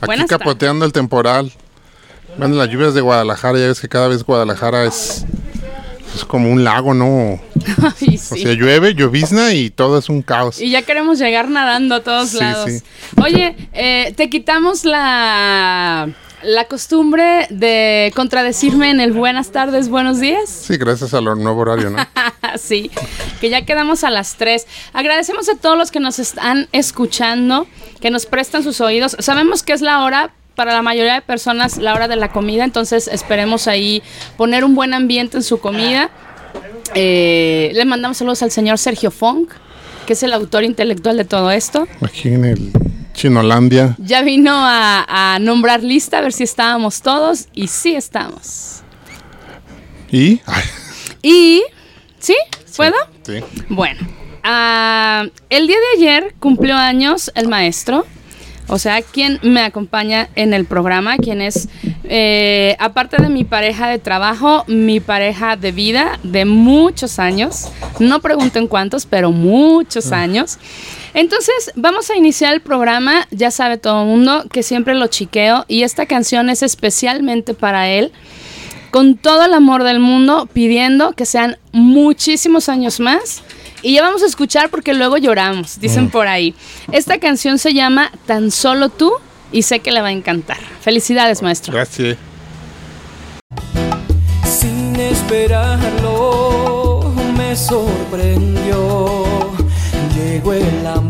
Aquí capoteando el temporal. Bueno, las lluvias de Guadalajara, ya ves que cada vez Guadalajara es, es como un lago, ¿no? O sea, llueve, llovizna y todo es un caos. Y ya queremos llegar nadando a todos lados. Oye, eh, te quitamos la la costumbre de contradecirme en el buenas tardes, buenos días. Sí, gracias al nuevo horario, ¿no? sí, que ya quedamos a las 3. Agradecemos a todos los que nos están escuchando, que nos prestan sus oídos. Sabemos que es la hora para la mayoría de personas la hora de la comida, entonces esperemos ahí poner un buen ambiente en su comida. Eh, le mandamos saludos al señor Sergio Funk, que es el autor intelectual de todo esto. Aquí en el Chinolandia. Ya vino a, nombrar lista a ver si estábamos todos y sí estamos. ¿Y? ¿Y? ¿Sí? ¿Puedo? Sí. Bueno, ah, el día de ayer cumplió años el maestro. O sea, quien me acompaña en el programa, quien es, eh, aparte de mi pareja de trabajo, mi pareja de vida de muchos años. No pregunten cuántos, pero muchos ah. años. Entonces, vamos a iniciar el programa. Ya sabe todo el mundo que siempre lo chiqueo y esta canción es especialmente para él. Con todo el amor del mundo, pidiendo que sean muchísimos años más y ya vamos a escuchar porque luego lloramos, dicen mm. por ahí. Esta canción se llama Tan solo tú y sé que le va a encantar. Felicidades, maestro. Gracias. Sin esperarlo, me sorprendió. Llegó el amor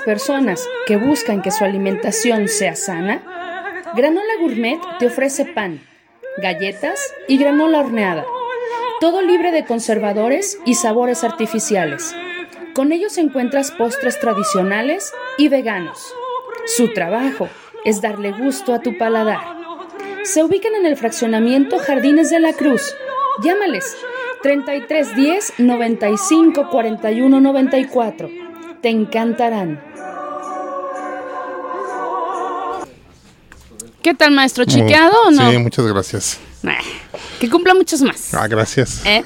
personas que buscan que su alimentación sea sana, Granola Gourmet te ofrece pan, galletas y granola horneada, todo libre de conservadores y sabores artificiales. Con ellos encuentras postres tradicionales y veganos. Su trabajo es darle gusto a tu paladar. Se ubican en el fraccionamiento Jardines de la Cruz. Llámales 3310 95 41 94. Te encantarán. ¿Qué tal, maestro? ¿Chiqueado o no? Sí, muchas gracias. que cumpla muchos más. Ah, gracias. ¿Eh?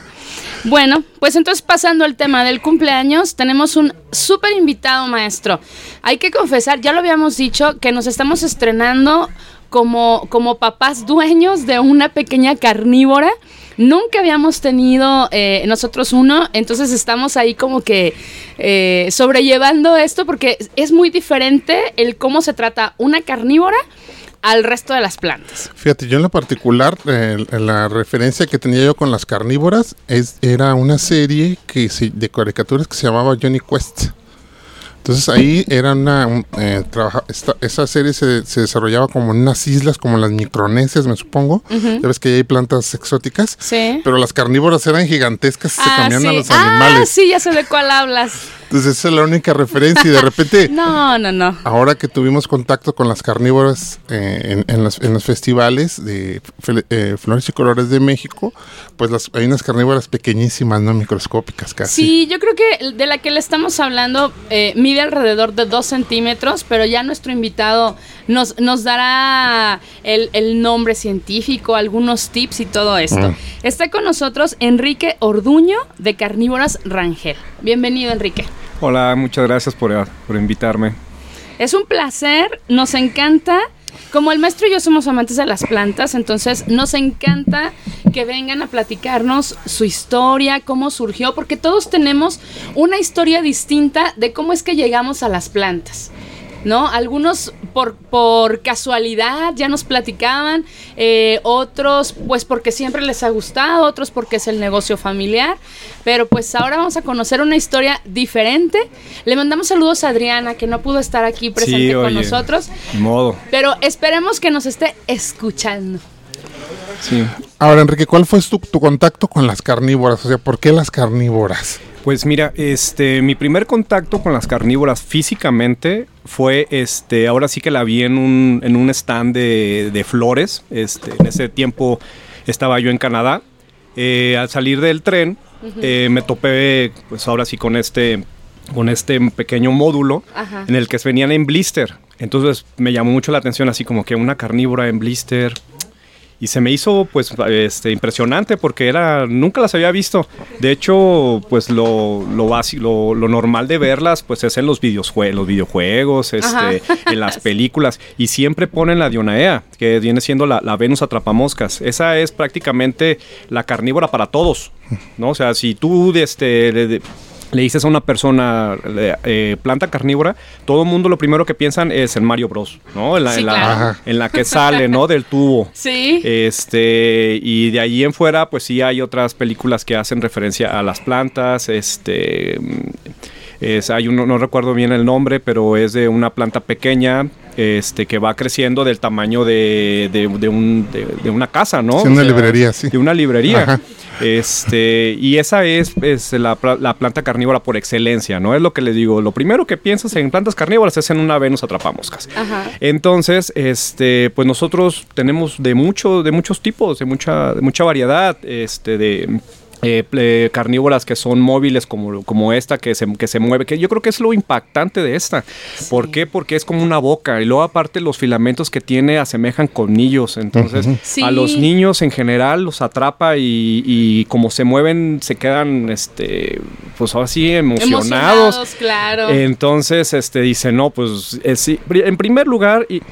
Bueno, pues entonces pasando al tema del cumpleaños, tenemos un súper invitado maestro. Hay que confesar, ya lo habíamos dicho, que nos estamos estrenando como, como papás dueños de una pequeña carnívora. Nunca habíamos tenido eh, nosotros uno, entonces estamos ahí como que eh, sobrellevando esto porque es muy diferente el cómo se trata una carnívora al resto de las plantas. Fíjate, yo en lo particular, eh, la referencia que tenía yo con las carnívoras es, era una serie que de caricaturas que se llamaba Johnny Quest. Entonces ahí era una, eh, esa serie se, desarrollaba como en unas islas como las Micronesias, me supongo. Ya ves que hay plantas exóticas. Sí. Pero las carnívoras eran gigantescas, se ah, comían a los animales. Ah, sí, ya sé de cuál hablas. Entonces esa es la única referencia y de repente... no, no, no. Ahora que tuvimos contacto con las carnívoras eh, en, los, festivales de eh, Flores y Colores de México, pues las, hay unas carnívoras pequeñísimas, ¿no? Microscópicas casi. Sí, yo creo que de la que le estamos hablando eh, mide alrededor de dos centímetros, pero ya nuestro invitado nos, nos dará el, nombre científico, algunos tips y todo esto. Mm. Está con nosotros Enrique Orduño de Carnívoras Rangel. Bienvenido, Enrique. Hola, muchas gracias por, invitarme. Es un placer, nos encanta. Como el maestro y yo somos amantes de las plantas, entonces nos encanta que vengan a platicarnos su historia, cómo surgió, porque todos tenemos una historia distinta de cómo es que llegamos a las plantas. ¿no? Algunos por, por casualidad ya nos platicaban, eh, otros pues porque siempre les ha gustado, otros porque es el negocio familiar, pero pues ahora vamos a conocer una historia diferente. Le mandamos saludos a Adriana, que no pudo estar aquí presente con nosotros. Modo. Pero esperemos que nos esté escuchando. Sí. Ahora, Enrique, ¿cuál fue tu, tu contacto con las carnívoras? O sea, ¿por qué las carnívoras? Pues mira, este, mi primer contacto con las carnívoras físicamente fue, este, ahora sí que la vi en un, en un stand de, flores. Este, en ese tiempo estaba yo en Canadá. Eh, al salir del tren, eh, me topé, pues ahora sí con este, con este pequeño módulo en el que venían en blister. Entonces me llamó mucho la atención, así como que una carnívora en blister y se me hizo pues este, impresionante porque era nunca las había visto. De hecho, pues lo, lo básico, lo, normal de verlas pues es en los, videojuegos, los videojuegos, este, en las películas y siempre ponen la Dionaea, que viene siendo la, la Venus atrapamoscas. Esa es prácticamente la carnívora para todos, ¿no? O sea, si tú este, le dices a una persona eh, planta carnívora, todo el mundo lo primero que piensan es en Mario Bros, ¿no? En la, en, la, que sale, ¿no? Del tubo. Sí. Este, y de allí en fuera, pues sí hay otras películas que hacen referencia a las plantas, este... Es, hay uno, no recuerdo bien el nombre, pero es de una planta pequeña este, que va creciendo del tamaño de, de, un, de, una casa, ¿no? Sí, una librería, sí. De una librería. Este, y esa es, la, planta carnívora por excelencia, ¿no? Es lo que les digo. Lo primero que piensas en plantas carnívoras es en una Venus atrapamoscas. Ajá. Entonces, este, pues nosotros tenemos de mucho, de muchos tipos, de mucha, de mucha variedad, este, de eh, carnívoras que son móviles como, como esta que se, que se mueve, que yo creo que es lo impactante de esta. ¿Por qué? Porque es como una boca y luego aparte los filamentos que tiene asemejan colmillos, entonces a los niños en general los atrapa y, como se mueven se quedan, este, pues así emocionados. claro. Entonces, este, dice, no, pues en primer lugar... Y,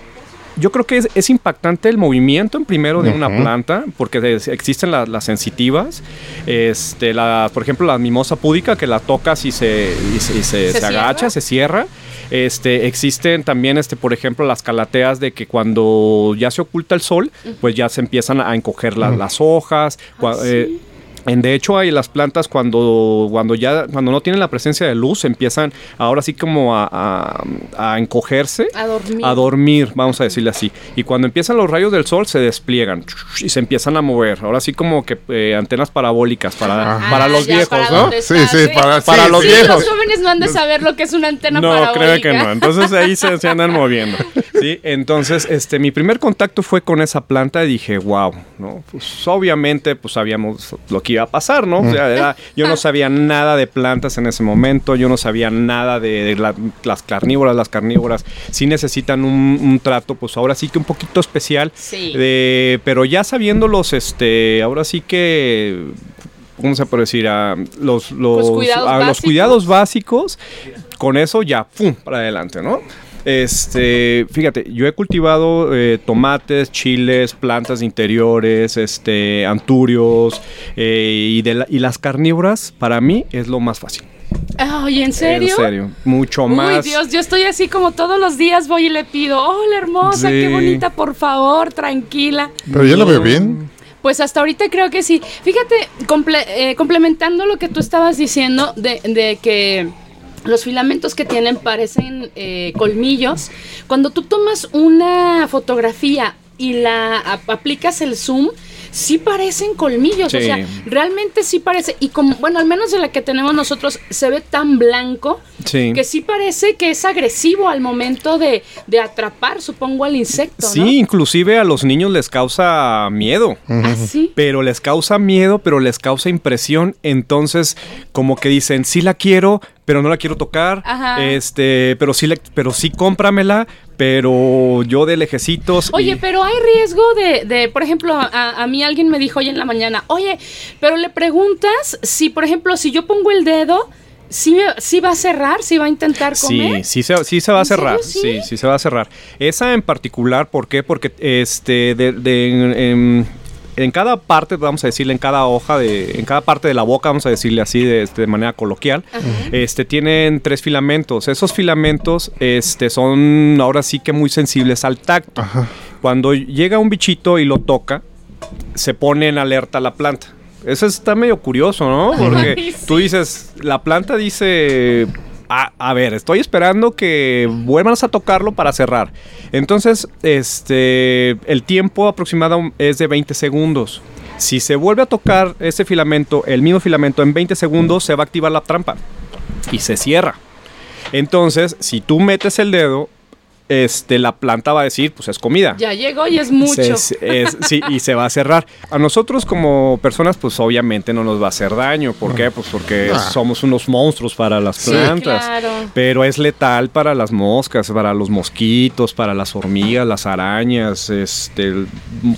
yo creo que es, impactante el movimiento en primero de una planta, porque existen las sensitivas. Este, la, por ejemplo, la mimosa púdica, que la tocas y se, se, agacha, se cierra. Este, existen también, este, por ejemplo, las calateas de que cuando ya se oculta el sol, pues ya se empiezan a encoger las hojas. Ah, eh, de hecho, hay las plantas cuando, cuando ya cuando no tienen la presencia de luz empiezan ahora sí como a, encogerse, a dormir. a dormir, vamos a decirle así. Y cuando empiezan los rayos del sol se despliegan y se empiezan a mover. Ahora sí como que eh, antenas parabólicas para, para los viejos, ¿no? Sí, sí, para, para los viejos. Los jóvenes no han de saber lo que es una antena parabólica. No, creo que no. Entonces ahí se, se, andan moviendo. Sí, entonces este mi primer contacto fue con esa planta y dije, wow, ¿no? Pues obviamente pues sabíamos lo que iba a pasar, ¿no? O sea, yo no sabía nada de plantas en ese momento, yo no sabía nada de, las carnívoras, las carnívoras sí necesitan un, trato, pues ahora sí que un poquito especial, sí. pero ya sabiéndolos, este, ahora sí que ¿cómo se puede decir? A los, los, cuidados, los cuidados básicos, con eso ya, ¡pum!, para adelante, ¿no? Este, fíjate, yo he cultivado eh, tomates, chiles, plantas interiores, este, anturios eh, y, de y las carnívoras para mí es lo más fácil. Ay, ¿en serio? En serio, mucho más. Uy, Dios, yo estoy así como todos los días voy y le pido, hola hermosa, qué bonita, por favor, tranquila. Pero yo lo veo bien. Pues hasta ahorita creo que sí. Fíjate, eh, complementando lo que tú estabas diciendo de, de que los filamentos que tienen parecen eh, colmillos. Cuando tú tomas una fotografía y la aplicas el zoom, sí parecen colmillos, o sea, realmente sí parece, y como, bueno, al menos de la que tenemos nosotros, se ve tan blanco que sí parece que es agresivo al momento de, atrapar, supongo, al insecto. Sí, inclusive a los niños les causa miedo. ¿Ah, pero les causa miedo, pero les causa impresión, entonces como que dicen, sí la quiero, pero no la quiero tocar. Este, pero sí, pero sí cómpramela, pero yo de lejecitos. Oye, pero hay riesgo de, de por ejemplo, a, mí alguien me dijo hoy en la mañana, oye, pero le preguntas si, por ejemplo, si yo pongo el dedo, ¿Sí, ¿Sí, va a cerrar? ¿Sí va a intentar comer? Sí, sí se, sí se va a cerrar. Sí? sí? se va a cerrar. Esa en particular, ¿por qué? Porque este, de, de, en cada parte, vamos a decirle, en cada hoja, de, en cada parte de la boca, vamos a decirle así de, este, manera coloquial, este, tienen tres filamentos. Esos filamentos este, son ahora sí que muy sensibles al tacto. Cuando llega un bichito y lo toca, se pone en alerta la planta. Eso está medio curioso, ¿no? Porque tú dices, la planta dice a, ver, estoy esperando que vuelvas a tocarlo para cerrar. Entonces, este, el tiempo aproximado es de 20 segundos. Si se vuelve a tocar ese filamento, el mismo filamento, en 20 segundos se va a activar la trampa y se cierra. Entonces, si tú metes el dedo, este, la planta va a decir, pues es comida. Ya llegó y es mucho. sí, y se va a cerrar. A nosotros como personas, pues obviamente no nos va a hacer daño. ¿Por qué? Pues porque ah. somos unos monstruos para las plantas. Pero es letal para las moscas, para los mosquitos, para las hormigas, las arañas, este,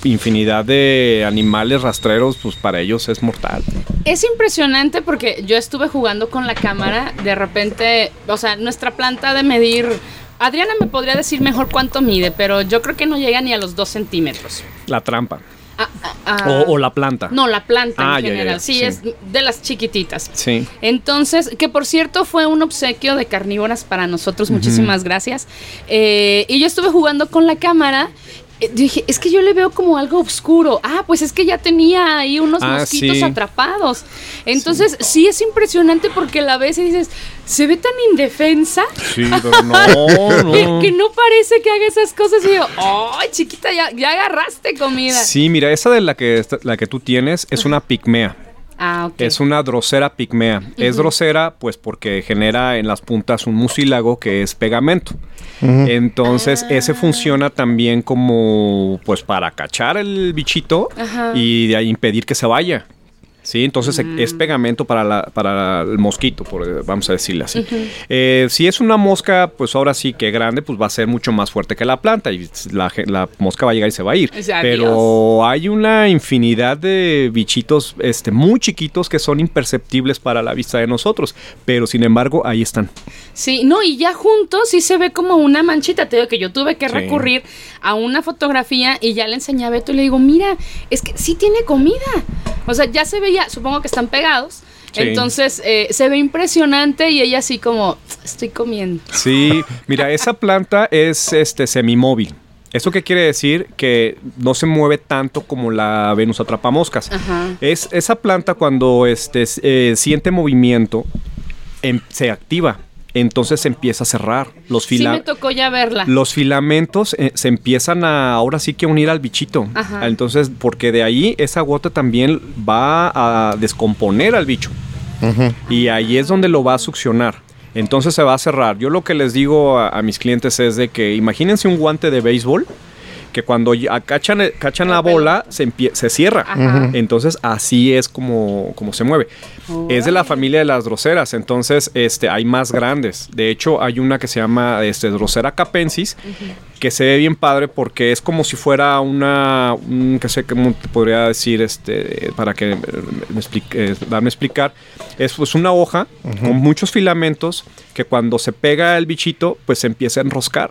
infinidad de animales rastreros, pues para ellos es mortal. Es impresionante porque yo estuve jugando con la cámara, de repente, o sea, nuestra planta de medir Adriana me podría decir mejor cuánto mide, pero yo creo que no llega ni a los dos centímetros. La trampa. Ah, ah, ah. o, la planta. No, la planta en general. Sí, es de las chiquititas. Sí. Entonces, que por cierto fue un obsequio de carnívoras para nosotros. Muchísimas gracias. Eh, y yo estuve jugando con la cámara eh, dije, es que yo le veo como algo oscuro. Ah, pues es que ya tenía ahí unos ah, mosquitos atrapados. Entonces, sí. es impresionante porque la ves y dices, se ve tan indefensa. Sí, pero no, Que, no parece que haga esas cosas. Y yo, ¡ay, chiquita, ya, ya agarraste comida! Sí, mira, esa de la que, la que tú tienes es una pigmea. Ah, es una drosera pigmea. Es drosera pues porque genera en las puntas un mucílago que es pegamento. Entonces ese ah. funciona también como pues para cachar el bichito y de ahí impedir que se vaya. ¿Sí? Entonces es mm. pegamento para, la, para el mosquito, por, vamos a decirle así. Eh, si es una mosca, pues ahora sí que grande, pues va a ser mucho más fuerte que la planta y la, mosca va a llegar y se va a ir. Pero hay una infinidad de bichitos este, muy chiquitos que son imperceptibles para la vista de nosotros, pero sin embargo ahí están. Sí, no, y ya juntos sí se ve como una manchita. Te digo que yo tuve que recurrir a una fotografía y ya le enseñé a Beto y le digo, mira, es que sí tiene comida. O sea, ya se supongo que están pegados. Entonces eh, se ve impresionante y ella así como estoy comiendo. Sí, mira, esa planta es este semimóvil. ¿Eso qué quiere decir? Que no se mueve tanto como la Venus atrapamoscas. Es esa planta cuando este, eh, siente movimiento, em, se activa entonces se empieza a cerrar. Los sí me tocó ya verla. Los filamentos eh, se empiezan a ahora sí que unir al bichito. Entonces, porque de ahí esa gota también va a descomponer al bicho. Y ahí es donde lo va a succionar. Entonces se va a cerrar. Yo lo que les digo a, mis clientes es de que imagínense un guante de béisbol que cuando cachan, cachan la bola se, se cierra. Entonces así es como, como se mueve. Es de la familia de las droseras, entonces este, hay más grandes. De hecho, hay una que se llama este, Drosera capensis, que se ve bien padre porque es como si fuera una, que sé cómo te podría decir, este, para que me explique, eh, darme explicar, es pues una hoja con muchos filamentos que cuando se pega el bichito, pues se empieza a enroscar.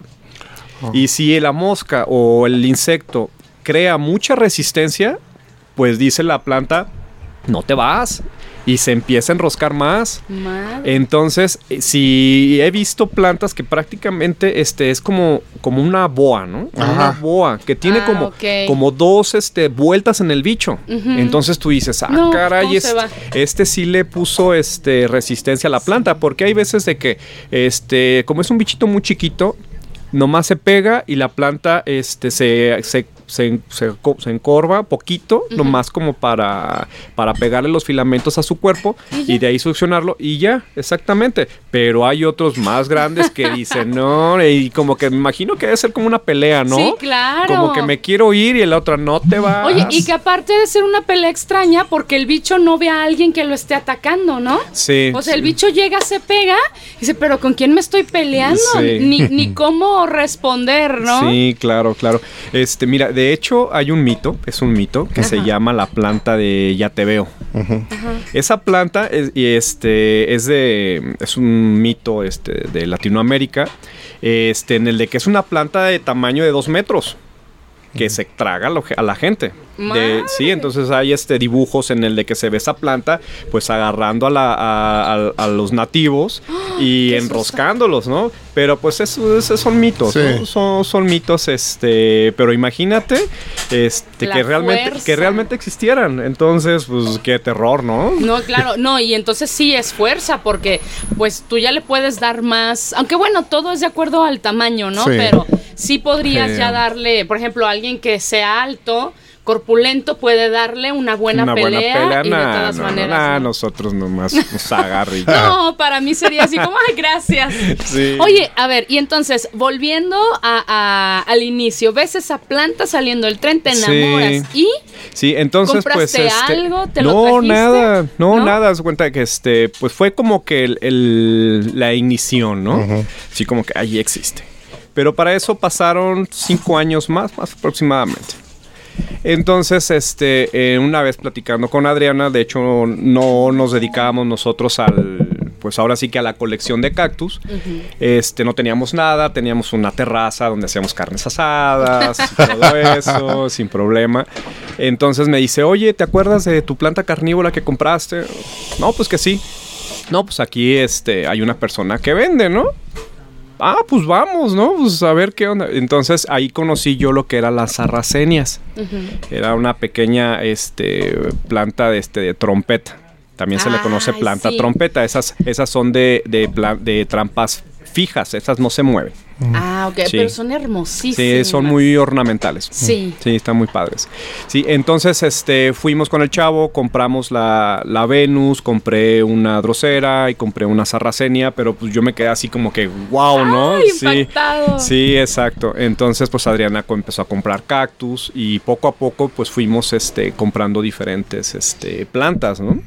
Y si la mosca o el insecto crea mucha resistencia, pues dice la planta, no te vas y se empieza a enroscar más. Entonces, eh, si he visto plantas que prácticamente este es como, como una boa, ¿no? Una boa que tiene ah, como, como dos este, vueltas en el bicho. Entonces tú dices, ah, caray, este sí le puso este, resistencia a la planta, porque hay veces de que, este, como es un bichito muy chiquito, nomás se pega y la planta este, se, se, se, se, encorva poquito, nomás como para, para pegarle los filamentos a su cuerpo y, de ahí succionarlo y ya, exactamente. Pero hay otros más grandes que dicen, no, y como que me imagino que debe ser como una pelea, ¿no? Sí, claro. Como que me quiero ir y la otra no te va. Oye, y que aparte de ser una pelea extraña, porque el bicho no ve a alguien que lo esté atacando, ¿no? Sí. O sea, el bicho llega, se pega y dice, pero ¿con quién me estoy peleando? Ni, ni cómo responder, ¿no? Sí, claro, claro. Este, mira, de hecho, hay un mito, es un mito, que se llama la planta de Ya te veo. Esa planta es, este, es de. es un mito este, de Latinoamérica. Este, en el de que es una planta de tamaño de dos metros que se traga a la gente. sí, entonces hay este dibujos en el de que se ve esa planta, pues agarrando a, la, a, los nativos y enroscándolos, ¿no? Pero pues esos, son mitos, son, son, mitos, este, pero imagínate, este, que realmente, que realmente existieran. Entonces, pues qué terror, ¿no? No, claro, no, y entonces sí es fuerza, porque pues tú ya le puedes dar más, aunque bueno, todo es de acuerdo al tamaño, ¿no? Pero sí podrías ya darle, por ejemplo, a alguien que sea alto, corpulento puede darle una buena pelea, y de todas maneras. nosotros nomás nos agarra No, para mí sería así como, ay, gracias. Oye, a ver, y entonces, volviendo a, al inicio, ves esa planta saliendo del tren, te enamoras y... Sí, entonces pues... Este, algo? ¿Te no, nada, no, nada, haz cuenta que este, pues fue como que el, la inición, ¿no? Sí, como que ahí existe. Pero para eso pasaron cinco años más, más aproximadamente. Entonces, este, eh, una vez platicando con Adriana, de hecho no nos dedicábamos nosotros al, pues ahora sí que a la colección de cactus. Este, no teníamos nada, teníamos una terraza donde hacíamos carnes asadas, todo eso, sin problema. Entonces me dice, oye, ¿te acuerdas de tu planta carnívora que compraste? No, pues que sí. No, pues aquí este, hay una persona que vende, ¿no? Ah, pues vamos, ¿no? Pues a ver qué onda. Entonces ahí conocí yo lo que eran las sarracenias. Era una pequeña este, planta de, este, de trompeta. También se le conoce planta trompeta. Esas, esas son de, de, de trampas fijas, esas no se mueven. Ah, ok, pero son hermosísimas. Sí, son muy ornamentales. Sí. Sí, están muy padres. Sí, entonces este, fuimos con el chavo, compramos la, la Venus, compré una drosera y compré una sarracenia, pero pues yo me quedé así como que, wow, ¿no? sí, sí, exacto. Entonces pues Adriana empezó a comprar cactus y poco a poco pues fuimos este, comprando diferentes este, plantas, ¿no?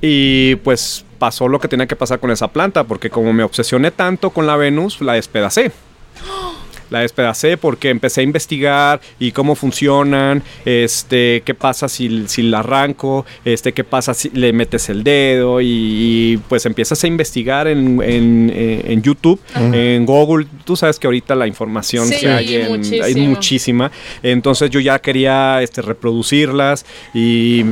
Y pues pasó lo que tenía que pasar con esa planta, porque como me obsesioné tanto con la Venus, la despedacé. La despedacé porque empecé a investigar y cómo funcionan, este, qué pasa si, si la arranco, este, qué pasa si le metes el dedo y, pues empiezas a investigar en, en, YouTube, en Google. Tú sabes que ahorita la información que hay, hay muchísima. Entonces yo ya quería este, reproducirlas y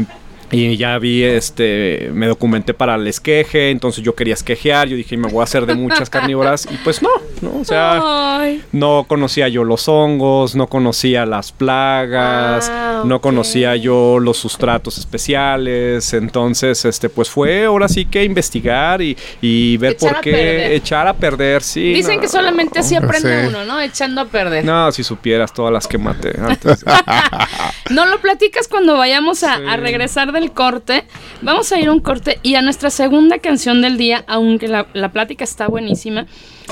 y ya vi, este, me documenté para el esqueje, entonces yo quería esquejear, yo dije, me voy a hacer de muchas carnívoras, y pues no, ¿no? O sea, no conocía yo los hongos, no conocía las plagas, ah, no conocía yo los sustratos especiales, entonces, este, pues fue ahora sí que investigar y, ver por qué echar a perder, sí. Dicen que solamente así aprende uno, ¿no? Echando a perder. No, si supieras todas las que maté antes. no lo platicas cuando vayamos a, regresar del corte. Vamos a ir a un corte y a nuestra segunda canción del día, aunque la, la plática está buenísima.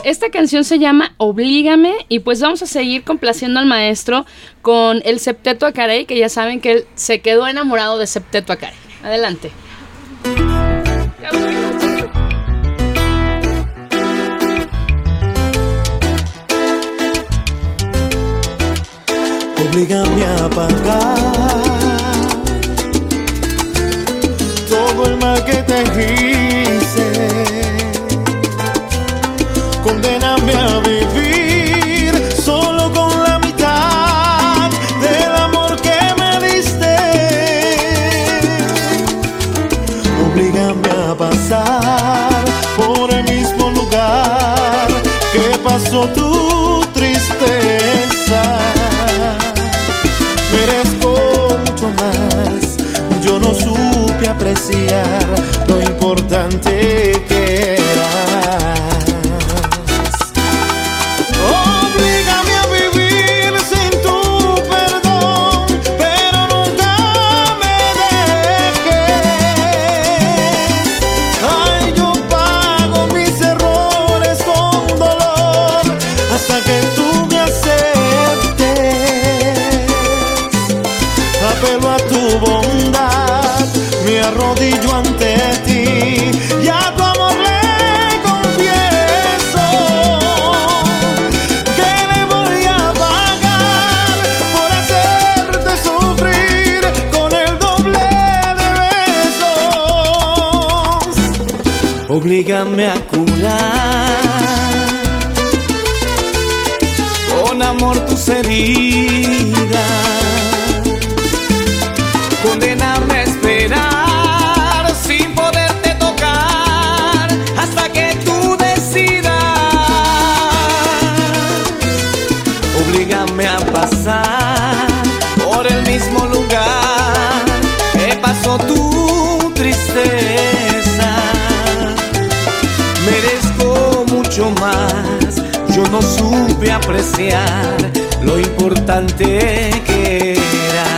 Esta canción se llama Oblígame y pues vamos a seguir complaciendo al maestro con el Septeto Acarey, que ya saben que él se quedó enamorado de Septeto Acarey. Adelante. Oblígame a pagar todo el mal que te pasó tu tristeza. Merezco mucho más. Yo no supe apreciar lo importante Oblígame a curar con amor tus heridas. No supe apreciar lo importante que Primero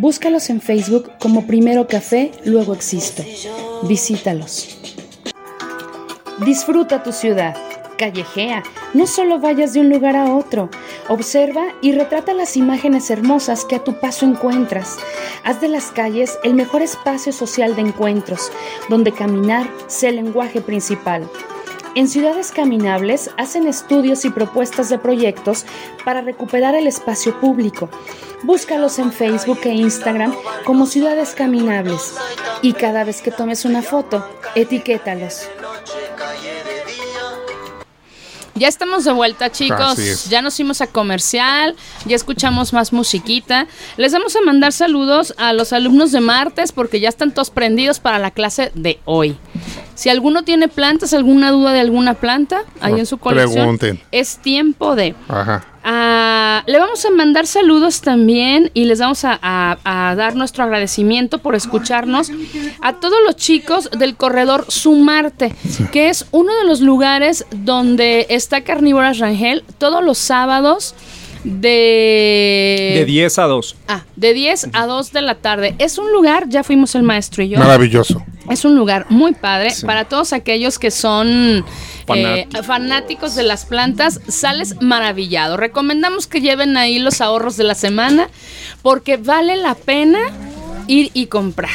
Búscalos en Facebook como Primero Café, luego Existo. Visítalos. Disfruta tu ciudad. Callejea. No solo vayas de un lugar a otro. Observa y retrata las imágenes hermosas que a tu paso encuentras. Haz de las calles el mejor espacio social de encuentros, donde caminar sea el lenguaje principal. En Ciudades Caminables hacen estudios y propuestas de proyectos para recuperar el espacio público. Búscalos en Facebook e Instagram como Ciudades Caminables y cada vez que tomes una foto, etiquétalos. Ya estamos de vuelta, chicos. Ya nos fuimos a comercial, ya escuchamos más musiquita. Les vamos a mandar saludos a los alumnos de martes porque ya están todos prendidos para la clase de hoy. Si alguno tiene plantas, alguna duda de alguna planta ahí en su colección, es tiempo de. Ajá. Ah, le vamos a mandar saludos también y les vamos a, dar nuestro agradecimiento por escucharnos a todos los chicos del corredor Sumarte, que es uno de los lugares donde está Carnívoras Rangel todos los sábados de... De 10 a 2. Ah, de 10 a 2 de la tarde. Es un lugar, ya fuimos el maestro y yo. Maravilloso. Es un lugar muy padre para todos aquellos que son eh, fanáticos de las plantas. Sales maravillado. Recomendamos que lleven ahí los ahorros de la semana porque vale la pena ir y comprar.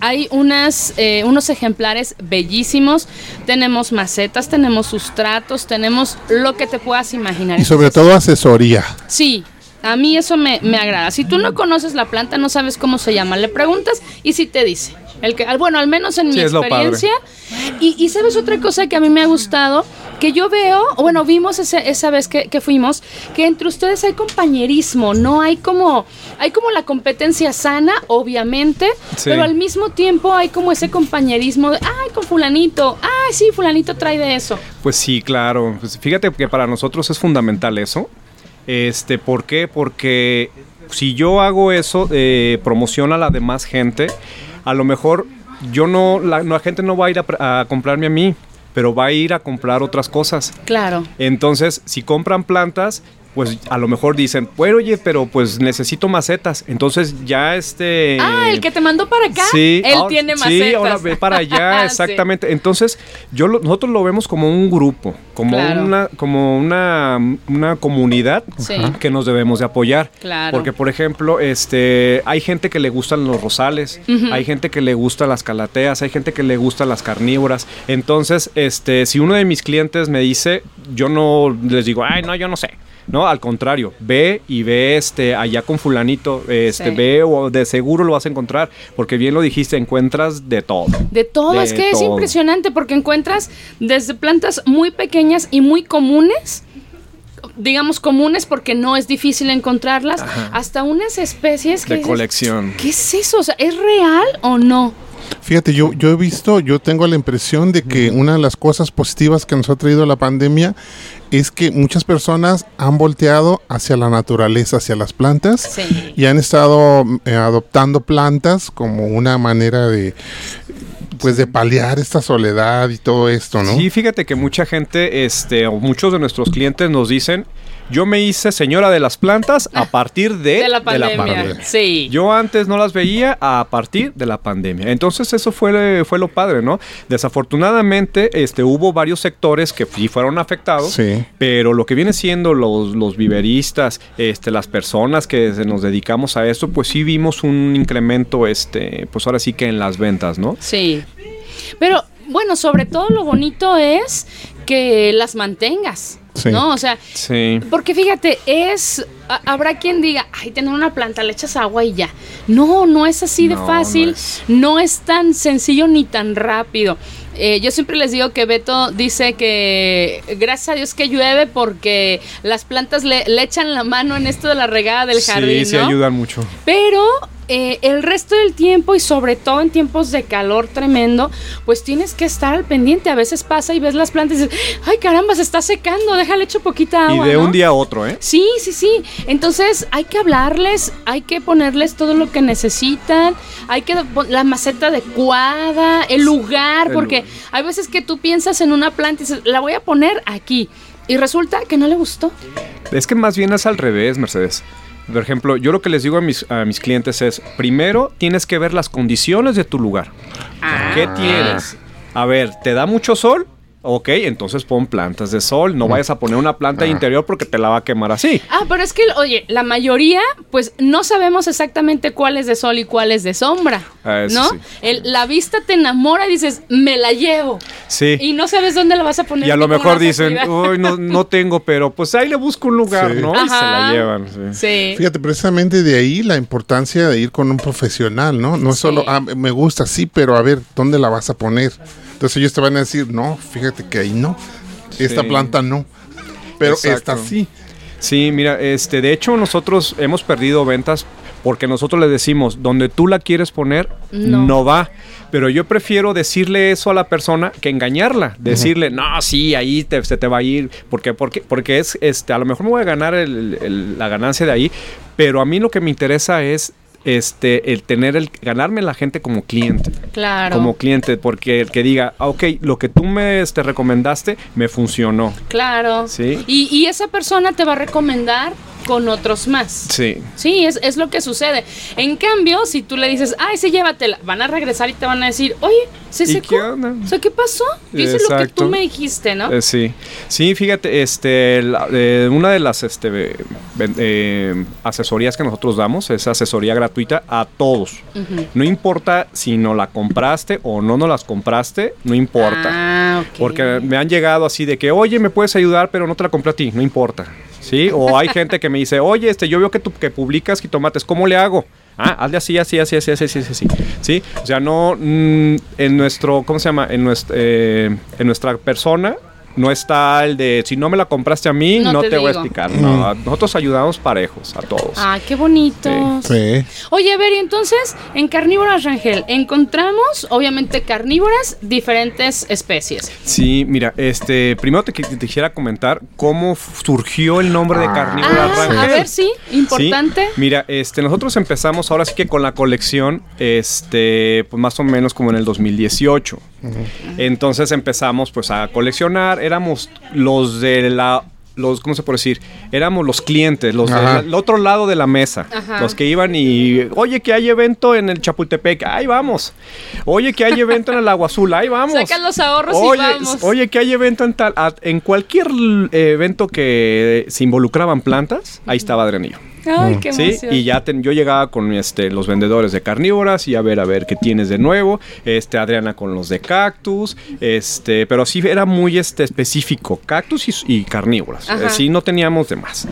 Hay unas, eh, unos ejemplares bellísimos. Tenemos macetas, tenemos sustratos, tenemos lo que te puedas imaginar. Y sobre todo asesoría. Sí, a mí eso me, me, agrada. Si tú no conoces la planta, no sabes cómo se llama, le preguntas y si te dice. El que, bueno, al menos en mi experiencia. Y, y, sabes otra cosa que a mí me ha gustado, que yo veo, bueno, vimos esa vez que, que, fuimos, que entre ustedes hay compañerismo, no hay como, hay como la competencia sana, obviamente, pero al mismo tiempo hay como ese compañerismo de, ay, con fulanito, ay, sí, fulanito trae de eso. Pues sí, claro. Pues fíjate que para nosotros es fundamental eso. Este, ¿por qué? Porque si yo hago eso, eh, promociona a la demás gente a lo mejor yo no, la, gente no va a ir a, a comprarme a mí, pero va a ir a comprar otras cosas. Claro. Entonces, si compran plantas, pues a lo mejor dicen, bueno, oye, pero pues necesito macetas. Entonces ya este... Ah, el que te mandó para acá. Sí. Él tiene macetas. Sí, ahora ve para allá, exactamente. Entonces, yo nosotros lo vemos como un grupo, como una, como una, una comunidad que nos debemos de apoyar. Claro. Porque, por ejemplo, este, hay gente que le gustan los rosales, hay gente que le gustan las calateas, hay gente que le gustan las carnívoras. Entonces, este, si uno de mis clientes me dice, yo no les digo, ay, no, yo no sé. No, al contrario, ve y ve este allá con fulanito, este ve o de seguro lo vas a encontrar, porque bien lo dijiste, encuentras de todo. De todo, es que es impresionante porque encuentras desde plantas muy pequeñas y muy comunes digamos comunes porque no es difícil encontrarlas, hasta unas especies que de colección. ¿Qué es eso? O sea, ¿es real o no? Fíjate, yo, yo he visto, yo tengo la impresión de que una de las cosas positivas que nos ha traído la pandemia es que muchas personas han volteado hacia la naturaleza, hacia las plantas y han estado eh, adoptando plantas como una manera de pues de paliar esta soledad y todo esto, ¿no? Sí, fíjate que mucha gente, este, o muchos de nuestros clientes nos dicen, yo me hice señora de las plantas a partir de, la, pandemia. Sí. Yo antes no las veía a partir de la pandemia. Entonces eso fue, fue lo padre, ¿no? Desafortunadamente este, hubo varios sectores que sí fueron afectados, sí. pero lo que viene siendo los, los viveristas, este, las personas que nos dedicamos a esto, pues sí vimos un incremento, este, pues ahora sí que en las ventas, ¿no? Sí. Pero bueno, sobre todo lo bonito es que las mantengas. ¿No? O sea, porque fíjate, es. habrá quien diga, ay, tener una planta, le echas agua y ya. No, no es así de fácil, no es. tan sencillo ni tan rápido. Eh, yo siempre les digo que Beto dice que gracias a Dios que llueve porque las plantas le, echan la mano en esto de la regada del jardín. Sí, sí ayudan mucho. Pero eh, el resto del tiempo y sobre todo en tiempos de calor tremendo, pues tienes que estar al pendiente. A veces pasa y ves las plantas y dices, ay caramba, se está secando, déjale hecho poquita agua. Y de un día a otro, ¿eh? Sí, sí, sí. Entonces hay que hablarles, hay que ponerles todo lo que necesitan, hay que la maceta adecuada, el lugar, porque hay veces que tú piensas en una planta y dices, la voy a poner aquí. Y resulta que no le gustó. Es que más bien es al revés, Mercedes. Por ejemplo, yo lo que les digo a mis, a mis clientes es, primero tienes que ver las condiciones de tu lugar. ¿Qué ah. tienes? A ver, ¿te da mucho sol? Ok, entonces pon plantas de sol. No vayas a poner una planta de interior porque te la va a quemar así. Ah, pero es que, oye, la mayoría, pues no sabemos exactamente cuál es de sol y cuál es de sombra. Ah, ¿No? la vista te enamora y dices, me la llevo. Sí. Y no sabes dónde la vas a poner. Y a lo mejor dicen, uy, no, no tengo, pero pues ahí le busco un lugar, ¿no? Y se la llevan. Sí. Fíjate, precisamente de ahí la importancia de ir con un profesional, ¿no? No es solo, ah, me gusta, sí, pero a ver, ¿dónde la vas a poner? Entonces ellos te van a decir, no, fíjate que ahí no, esta planta no, pero esta sí. Sí, mira, este, de hecho nosotros hemos perdido ventas porque nosotros le decimos, donde tú la quieres poner, no, va. Pero yo prefiero decirle eso a la persona que engañarla. Decirle, no, sí, ahí se te va a ir. Porque, porque, porque es, este, a lo mejor me voy a ganar la ganancia de ahí. Pero a mí lo que me interesa es este, el tener el ganarme la gente como cliente. Claro. Como cliente, porque el que diga, ah, ok, lo que tú me este, recomendaste me funcionó. Claro. Sí. Y, y esa persona te va a recomendar con otros más. Sí. Sí, es, es, lo que sucede. En cambio, si tú le dices, ay, sí, llévatela, van a regresar y te van a decir, oye, se secó. ¿Qué onda? O sea, ¿qué pasó? Dice lo que tú me dijiste, ¿no? Eh, sí. Sí, fíjate, este, eh, una de las este, eh, asesorías que nosotros damos es asesoría gratuita a todos. No importa si no la compraste o no nos las compraste, no importa. Ah, Porque me han llegado así de que, oye, me puedes ayudar, pero no te la compré a ti, no importa. ¿Sí? O hay gente que me dice, oye, este, yo veo que, tú, que publicas jitomates, ¿cómo le hago? Ah, hazle así, así, así, así, así, así, así, ¿sí? O sea, no, mm, en nuestro, ¿cómo se llama? En, nuestra, eh, en nuestra persona no está el de si no me la compraste a mí, no, te, voy a explicar. No, nosotros ayudamos parejos a todos. Ah, qué bonito. Sí. Oye, a ver, y entonces en Carnívoras Rangel encontramos, obviamente, carnívoras, diferentes especies. Sí, mira, este, primero te, quisiera comentar cómo surgió el nombre de ah. Carnívoras ah, Rangel. A ver, sí, importante. Mira, este, nosotros empezamos ahora sí que con la colección, este, pues más o menos como en el 2018. Entonces empezamos pues a coleccionar, éramos los de la los, ¿cómo se puede decir? Éramos los clientes, los del otro lado de la mesa, los que iban y, oye, que hay evento en el Chapultepec, ahí vamos. Oye, que hay evento en el Agua Azul, ahí vamos. Sacan los ahorros y vamos. Oye, que hay evento en tal, en cualquier evento que se involucraban plantas, ahí estaba Adrianillo. Ay, mm. qué ¿Sí? Y ya yo llegaba con este, los vendedores de carnívoras y a ver, a ver qué tienes de nuevo. Este, Adriana con los de cactus. Este, pero sí era muy este, específico, cactus y, carnívoras. Sí, no teníamos de más.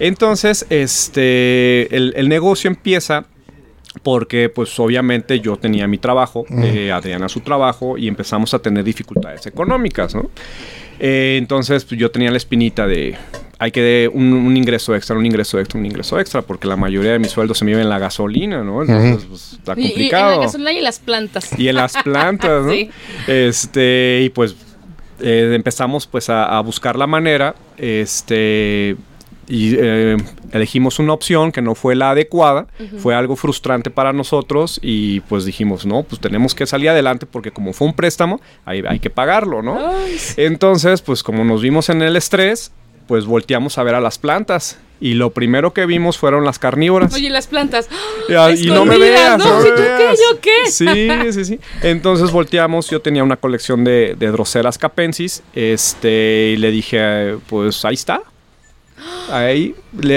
Entonces, este, el, negocio empieza porque pues obviamente yo tenía mi trabajo, mm. eh, Adriana su trabajo y empezamos a tener dificultades económicas, ¿no? Eh, entonces pues, yo tenía la espinita de, hay que un, un, ingreso extra, un ingreso extra, un ingreso extra, porque la mayoría de mis sueldos se me vive en la gasolina, ¿no? Entonces, pues, está complicado. Y, en la gasolina y las plantas. Y en las plantas, ¿no? sí. Este, y pues eh, empezamos pues a, buscar la manera, este, y eh, elegimos una opción que no fue la adecuada, fue algo frustrante para nosotros y pues dijimos, no, pues tenemos que salir adelante porque como fue un préstamo, hay, hay que pagarlo, ¿no? Entonces, pues como nos vimos en el estrés, pues volteamos a ver a las plantas. Y lo primero que vimos fueron las carnívoras. Oye, las plantas. Y, no me veas. No, ¿y tú qué? ¿Yo qué? Sí, sí, sí. Entonces volteamos. Yo tenía una colección de, de Droseras capensis. Este, y le dije, pues ahí está ahí,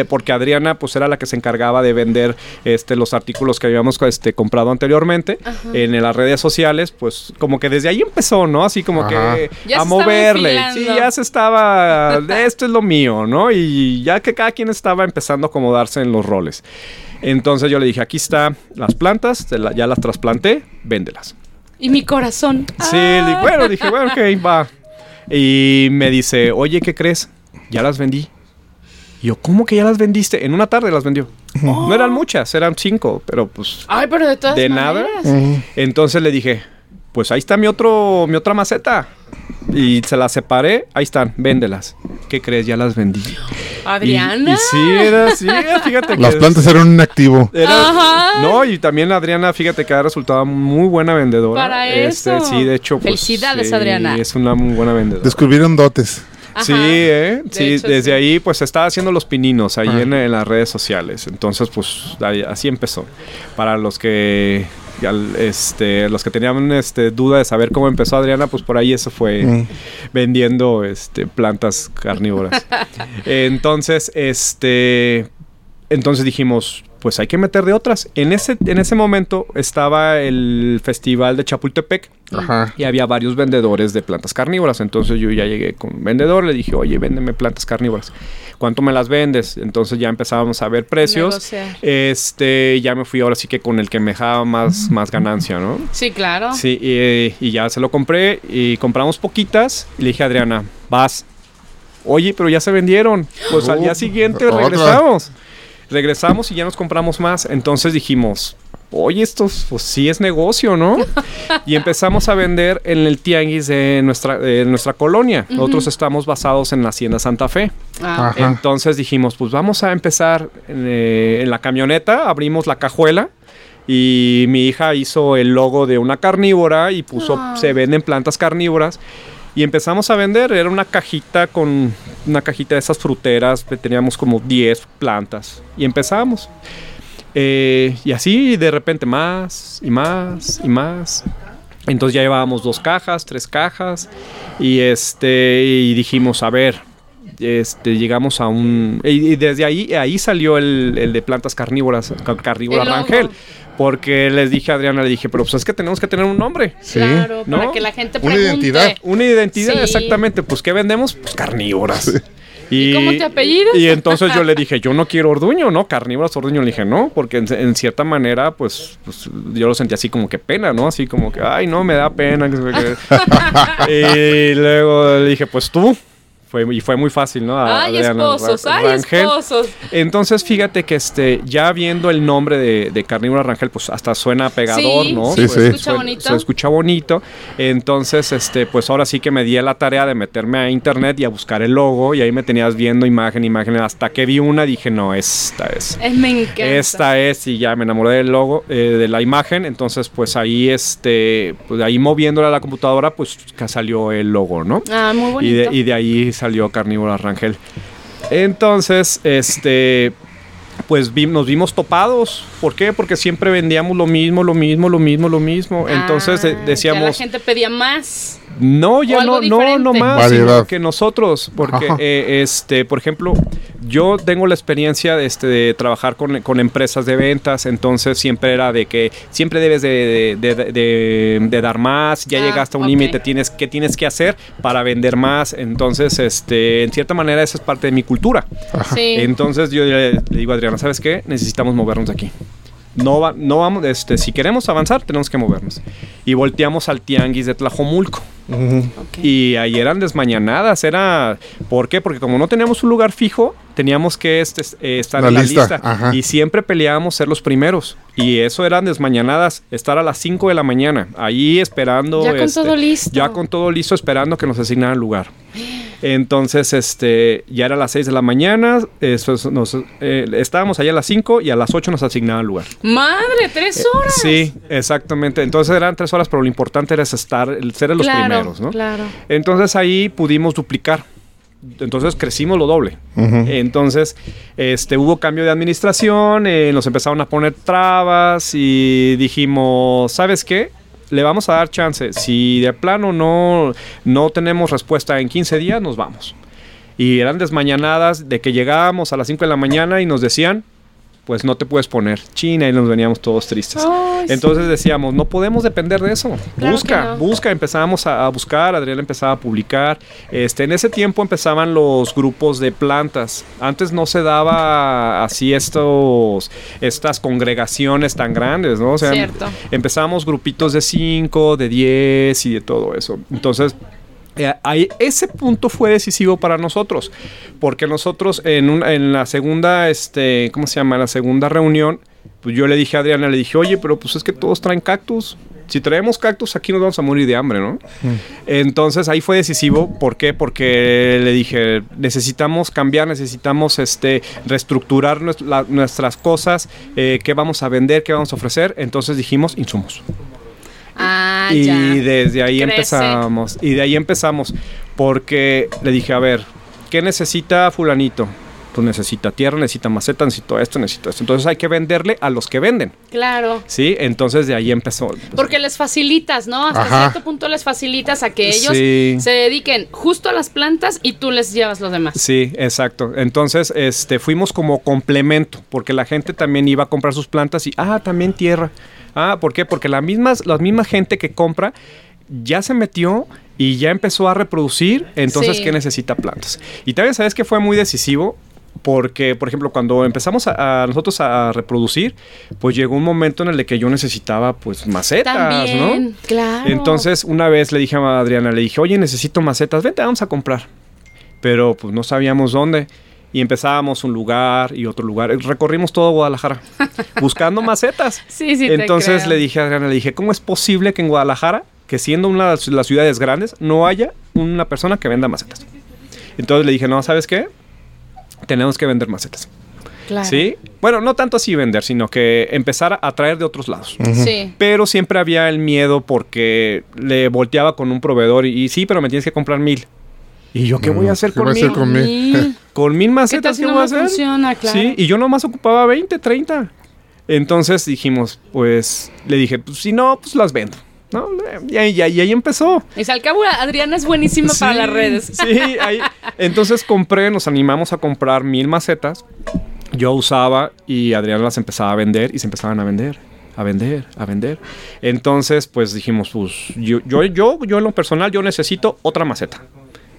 porque Adriana pues era la que se encargaba de vender este, los artículos que habíamos este, comprado anteriormente en las redes sociales, pues como que desde ahí empezó, ¿no? Así como que a moverle. Sí, ya se estaba, esto es lo mío, ¿no? Y ya que cada quien estaba empezando a acomodarse en los roles. Entonces yo le dije, aquí está las plantas, ya las trasplanté, véndelas. Y mi corazón. Sí, bueno, dije, bueno, ok, va. Y me dice, oye, ¿qué crees? Ya las vendí. Y yo, ¿cómo que ya las vendiste? En una tarde las vendió. No eran muchas, eran cinco, pero pues... Ay, pero de todas De nada. Entonces le dije, pues ahí está mi, otro, mi otra maceta. Y se las separé, ahí están, véndelas. ¿Qué crees? Ya las vendí. Adriana. Y, sí, era así, fíjate Las plantas eran un activo. Ajá. No, y también Adriana, fíjate que ha resultado muy buena vendedora. Para Este, eso. Sí, de hecho. pues, Felicidades, sí, Adriana. Es una muy buena vendedora. Descubrieron dotes. Ajá. Sí, ¿eh? De Sí, hecho, desde sí. ahí pues estaba haciendo los pininos ahí Ah. en, en las redes sociales. Entonces pues ahí- así empezó. Para los que al- este, los que tenían este, duda de saber cómo empezó Adriana, pues por ahí eso fue Mm. vendiendo este, plantas carnívoras. entonces, este, entonces dijimos, pues hay que meter de otras. En ese, en ese momento estaba el festival de Chapultepec Ajá. y había varios vendedores de plantas carnívoras. Entonces yo ya llegué con un vendedor, le dije, oye, véndeme plantas carnívoras. ¿Cuánto me las vendes? Entonces ya empezábamos a ver precios. Negociar. Este, ya me fui ahora sí que con el que me dejaba más, más ganancia, ¿no? Sí, claro. Sí, y, y ya se lo compré y compramos poquitas. Y le dije a Adriana, vas. Oye, pero ya se vendieron. Pues al día Oh, siguiente otra. Regresamos. Y ya nos compramos más. Entonces dijimos, oye, esto pues sí es negocio, ¿no? y empezamos a vender en el tianguis de nuestra, de nuestra colonia. Nosotros estamos basados en la Hacienda Santa Fe. Ah. Entonces dijimos, pues vamos a empezar eh, en la camioneta, abrimos la cajuela y mi hija hizo el logo de una carnívora y puso, Ah. se venden plantas carnívoras. Y empezamos a vender, era una cajita con una cajita de esas fruteras, teníamos como 10 plantas. Y empezamos. Eh, y así de repente más y más y más. Entonces ya llevábamos dos cajas, tres cajas. Y este, y dijimos, a ver, este, llegamos a un... Y, y desde ahí, ahí salió el, el de plantas carnívoras, ca- carnívora El. Rangel. Porque les dije a Adriana, le dije, pero pues es que tenemos que tener un nombre. Sí. Claro, ¿no? para que la gente Una pregunte. identidad. Una identidad, Sí. exactamente. Pues, ¿qué vendemos? Pues carnívoras. ¿Y cómo te apellidas? Y entonces yo le dije, yo no quiero orduño, ¿no? Carnívoras orduño. Le dije, no, porque en, en cierta manera, pues, pues, yo lo sentí así como que pena, ¿no? Así como que, ay, no, me da pena. que se- que- y luego le dije, pues tú. Fue, y fue muy fácil, ¿no? A- Ay, Adriana esposos, Ra- ay, Rangel. esposos. Entonces, fíjate que este, ya viendo el nombre de, de Carnívora Rangel, pues hasta suena pegador, Sí, ¿no? sí, Pues, se escucha suena- bonito. Se escucha bonito. Entonces, este, pues ahora sí que me di a la tarea de meterme a internet y a buscar el logo. Y ahí me tenías viendo imagen, imagen. Hasta que vi una, dije, no, esta es. Eh, me encanta. Esta es, y ya me enamoré del logo, eh, de la imagen. Entonces, pues ahí, este, pues ahí moviéndola a la computadora, pues que salió el logo, ¿no? Ah, muy Y bonito. de, y de ahí salió Carnívora Rangel. Entonces, este, pues vi- nos vimos topados. ¿Por qué? Porque siempre vendíamos lo mismo, lo mismo, lo mismo, lo mismo. Entonces de- Ah, decíamos, Ya la gente pedía más. no, ya no, no, no más, sino que nosotros, porque, eh, este, por ejemplo, yo tengo la experiencia de, este, de trabajar con, con empresas de ventas, entonces siempre era de que siempre debes de, de- de- de- de dar más, ya Ah, llegaste a un ok. límite, tienes que tienes que hacer para vender más, entonces, este, en cierta manera esa es parte de mi cultura. Sí. Entonces yo le, le digo a Adriana, ¿sabes qué? Necesitamos movernos de aquí. No, va, no vamos, este, si queremos avanzar, tenemos que movernos. Y volteamos al tianguis de Tlajomulco. Ujú. Ok. Y ahí eran desmañanadas, era... ¿Por qué? Porque como no teníamos un lugar fijo, teníamos que este, eh, estar La en la lista. Y siempre peleábamos ser los primeros. Y eso eran desmañanadas, estar a las 5 de la mañana, ahí esperando... Ya con este, todo listo. Ya con todo listo, esperando que nos asignaran lugar. Entonces, este, ya era las 6 de la mañana, eso es- nos, eh, estábamos allá a las 5 y a las 8 nos asignaban lugar. Madre, tres horas. Sí, exactamente. Entonces eran tres horas, pero lo importante era estar, el- ser de los claro, primeros, ¿no? Claro. Entonces ahí pudimos duplicar. Entonces crecimos lo doble. Entonces, este, hubo cambio de administración, eh, nos empezaron a poner trabas y dijimos, ¿sabes qué? Le vamos a dar chance. Si de plano no, no tenemos respuesta en 15 días, nos vamos. Y eran desmañanadas de que llegábamos a las 5 de la mañana y nos decían, pues no te puedes poner China y nos veníamos todos tristes. Ay. Entonces decíamos, no podemos depender de eso. Claro busca, no. busca. Empezábamos a, a buscar, Adriana empezaba a publicar. Este, en ese tiempo empezaban los grupos de plantas. Antes no se daba así estos, estas congregaciones tan grandes, ¿no? O sea, Cierto. empezamos grupitos de 5, de 10 y de todo eso. Entonces Eh, ese punto fue decisivo para nosotros, porque nosotros en, en la segunda, este, ¿cómo se llama? La segunda reunión, pues yo le dije a Adriana, le dije, oye, pero pues es que todos traen cactus. Si traemos cactus, aquí nos vamos a morir de hambre, ¿no? Mm. Entonces ahí fue decisivo. ¿Por qué? Porque le dije, necesitamos cambiar, necesitamos este, reestructurar nuestras cosas, eh, qué vamos a vender, qué vamos a ofrecer. Entonces dijimos insumos. Ah, y desde ahí empezamos. Y de ahí empezamos. Porque le dije, a ver, ¿qué necesita fulanito? Pues necesita tierra, necesita maceta, necesita esto, necesita esto. Entonces hay que venderle a los que venden. Claro. Sí, entonces de ahí empezó. Porque les facilitas, ¿no? Hasta cierto punto les facilitas a que ellos se dediquen justo a las plantas y tú les llevas los demás. Sí, exacto. Entonces, este, fuimos como complemento, porque la gente también iba a comprar sus plantas y, ah, también tierra. Ah, ¿por qué? Porque la misma, la misma gente que compra ya se metió y ya empezó a reproducir, entonces, ¿qué necesita plantas? Y también sabes que fue muy decisivo porque, por ejemplo, cuando empezamos a, nosotros a reproducir, pues llegó un momento en el que yo necesitaba, pues, macetas, También, Claro. Entonces, una vez le dije a Adriana, le dije, oye, necesito macetas, vente, vamos a comprar. Pero, pues, no sabíamos dónde y empezábamos un lugar y otro lugar. Recorrimos todo Guadalajara buscando macetas. Sí, sí. Entonces le dije a Adriana, le dije, ¿cómo es posible que en Guadalajara, que siendo una de las ciudades grandes, no haya una persona que venda macetas? Entonces le dije, no, ¿sabes qué? Tenemos que vender macetas. Claro. ¿Sí? Bueno, no tanto así vender, sino que empezar a traer de otros lados. Sí. Pero siempre había el miedo porque le volteaba con un proveedor y, y sí, pero me tienes que comprar mil. ¿Y yo qué voy a hacer, con, mil? con mil? con mil macetas, ¿qué, voy a hacer? Funciona, claro. Sí, y yo nomás ocupaba 20, 30. Entonces dijimos, pues, le dije, pues si no, pues las vendo. ¿No? Y ahí, ahí empezó. Y al cabo, Adriana es buenísima para las redes. Sí, ahí. Entonces compré, nos animamos a comprar mil macetas. Yo usaba y Adriana las empezaba a vender y se empezaban a vender a vender, a vender. Entonces, pues dijimos, pues yo, yo, yo, yo en lo personal, yo necesito otra maceta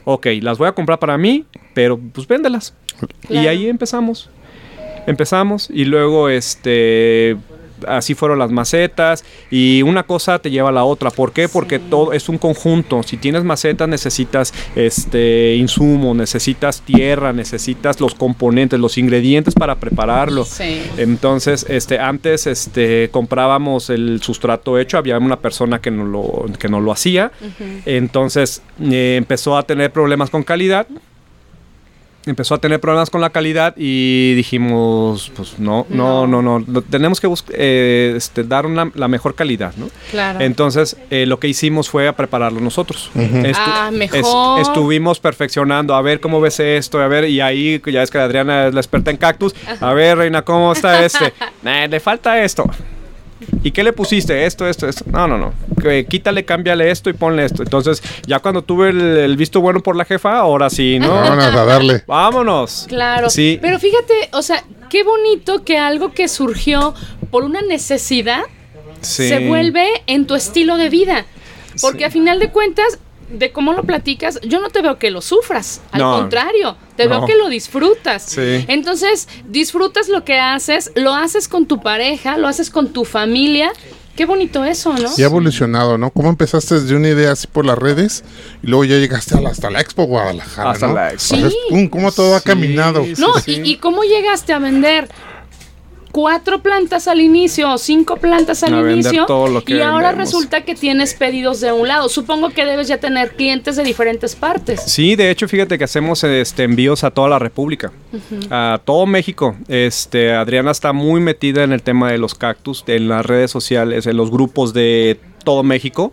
ok, las voy a comprar para mí, pero pues véndelas. Y ahí empezamos. Empezamos y luego este así fueron las macetas y una cosa te lleva a la otra. ¿Por qué? Porque todo es un conjunto. Si tienes macetas necesitas este insumo, necesitas tierra, necesitas los componentes, los ingredientes para prepararlo. Entonces, este antes este comprábamos el sustrato hecho, había una persona que no lo que no lo hacía. Entonces, eh, empezó a tener problemas con calidad empezó a tener problemas con la calidad y dijimos, pues no, no, no, no, tenemos que eh, este, dar una, la mejor calidad, ¿no? Claro. Entonces, eh, lo que hicimos fue a prepararlo nosotros. ah, mejor. estuvimos perfeccionando, a ver cómo ves esto, a ver, y ahí ya es que Adriana es la experta en cactus, a ver, Reina, ¿cómo está este? le falta esto. ¿Y qué le pusiste? Esto, esto, esto. No, no, no. quítale, cámbiale esto y ponle esto. Entonces, ya cuando tuve el, visto bueno por la jefa, ahora sí, ¿no? Vámonos a darle. Vámonos. Claro. Sí. Pero fíjate, o sea, qué bonito que algo que surgió por una necesidad se vuelve en tu estilo de vida. Porque a final de cuentas, de cómo lo platicas, yo no te veo que lo sufras. Al contrario, te veo que lo disfrutas. Entonces, disfrutas lo que haces, lo haces con tu pareja, lo haces con tu familia. Qué bonito eso, ¿no? Y ha evolucionado, ¿no? ¿Cómo empezaste desde una idea así por las redes y luego ya llegaste hasta la Expo Guadalajara, hasta la Expo. Sí. ¿Cómo todo ha caminado? no, y, y, cómo llegaste a vender cuatro plantas al inicio o cinco plantas al inicio y ahora resulta que tienes pedidos de un lado. Supongo que debes ya tener clientes de diferentes partes. Sí, de hecho, fíjate que hacemos este envíos a toda la República, a todo México. Este, Adriana está muy metida en el tema de los cactus, en las redes sociales, en los grupos de todo México.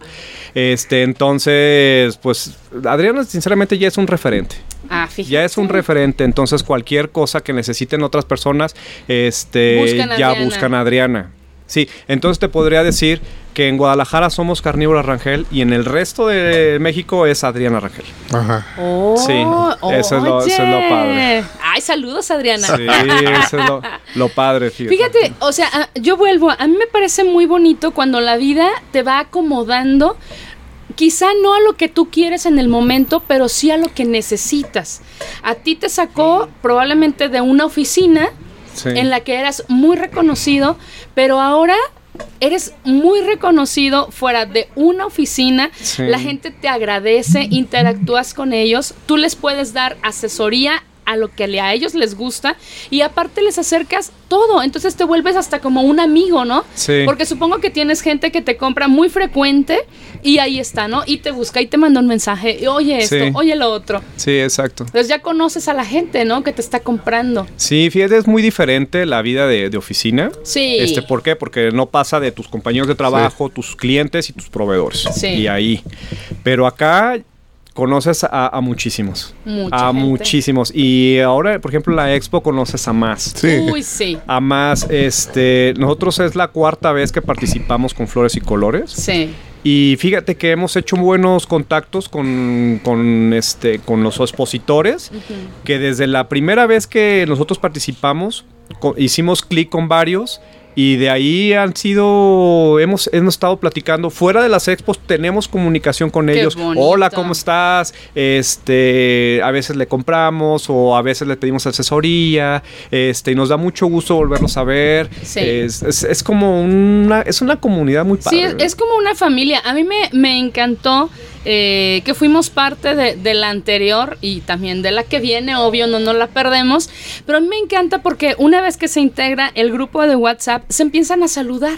Este, entonces, pues Adriana sinceramente ya es un referente. Ah, ya es un referente, entonces cualquier cosa que necesiten otras personas, este, ya buscan a Adriana. Sí, entonces te podría decir que en Guadalajara somos Carnívora Rangel y en el resto de México es Adriana Rangel. Ajá. Oh, sí, eso es, lo, eso es, lo, padre. Ay, saludos Adriana. Sí, eso es lo, padre. Fíjate. fíjate, o sea, ah, yo vuelvo, a mí me parece muy bonito cuando la vida te va acomodando quizá no a lo que tú quieres en el momento, pero sí a lo que necesitas. A ti te sacó probablemente de una oficina en la que eras muy reconocido, pero ahora eres muy reconocido fuera de una oficina, la gente te agradece, interactúas con ellos, tú les puedes dar asesoría a lo que a ellos les gusta y aparte les acercas todo, entonces te vuelves hasta como un amigo, ¿no? Sí. Porque supongo que tienes gente que te compra muy frecuente y ahí está, ¿no? Y te busca y te manda un mensaje, oye esto, oye lo otro. Sí, exacto. Entonces ya conoces a la gente, ¿no? Que te está comprando. Sí, fíjate, es muy diferente la vida de, oficina. Sí. Este, ¿Por qué? Porque no pasa de tus compañeros de trabajo, tus clientes y tus proveedores. Sí. Y ahí. Pero acá conoces a, muchísimos. a muchísimos. Y ahora, por ejemplo, la expo conoces a más. Sí. Uy, sí. A más, este, nosotros es la cuarta vez que participamos con Flores y Colores. Sí. Y fíjate que hemos hecho buenos contactos con, con este, con los expositores, que desde la primera vez que nosotros participamos, hicimos clic con varios y de ahí han sido, hemos, hemos estado platicando, fuera de las expos tenemos comunicación con ellos. Hola, ¿cómo estás? Este, a veces le compramos o a veces le pedimos asesoría, este, y nos da mucho gusto volverlos a ver. Es, como una, es una comunidad muy padre. Sí, es, como una familia. A mí me, me encantó eh, que fuimos parte de, la anterior y también de la que viene, obvio, no nos la perdemos, pero a mí me encanta porque una vez que se integra el grupo de WhatsApp, se empiezan a saludar.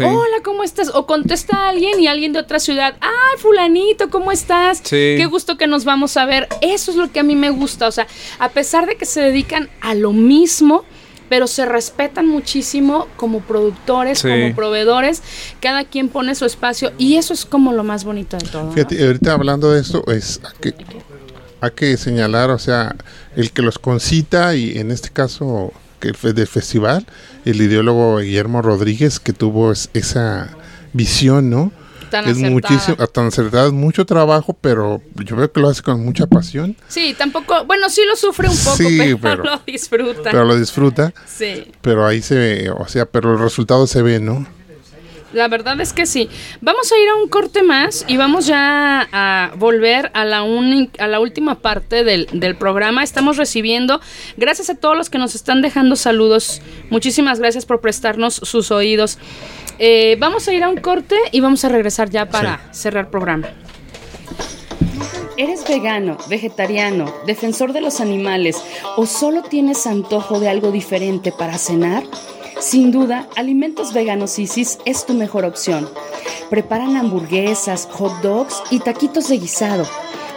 Hola, ¿cómo estás? O contesta a alguien y alguien de otra ciudad. ¡Ay, fulanito, ¿cómo estás? Qué gusto que nos vamos a ver. Eso es lo que a mí me gusta. O sea, a pesar de que se dedican a lo mismo, pero se respetan muchísimo como productores, como proveedores, cada quien pone su espacio y eso es como lo más bonito de todo. Fíjate, ahorita hablando de esto, es que, hay que señalar, o sea, el que los concita y en este caso que del festival, el ideólogo Guillermo Rodríguez que tuvo esa visión, ¿no? es muchísimo, tan acertada, mucho trabajo, pero yo veo que lo hace con mucha pasión. Sí, tampoco, bueno, sí lo sufre un poco, pero, lo disfruta. Pero lo disfruta. Sí. Pero ahí se ve, o sea, pero el resultado se ve, ¿no? La verdad es que sí. Vamos a ir a un corte más y vamos ya a volver a la, a la última parte del, del, programa. Estamos recibiendo, gracias a todos los que nos están dejando saludos. Muchísimas gracias por prestarnos sus oídos. Eh, vamos a ir a un corte y vamos a regresar ya para cerrar el programa. ¿Eres vegano, vegetariano, defensor de los animales o solo tienes antojo de algo diferente para cenar? Sin duda, Alimentos Veganos Isis es tu mejor opción. Preparan hamburguesas, hot dogs y taquitos de guisado.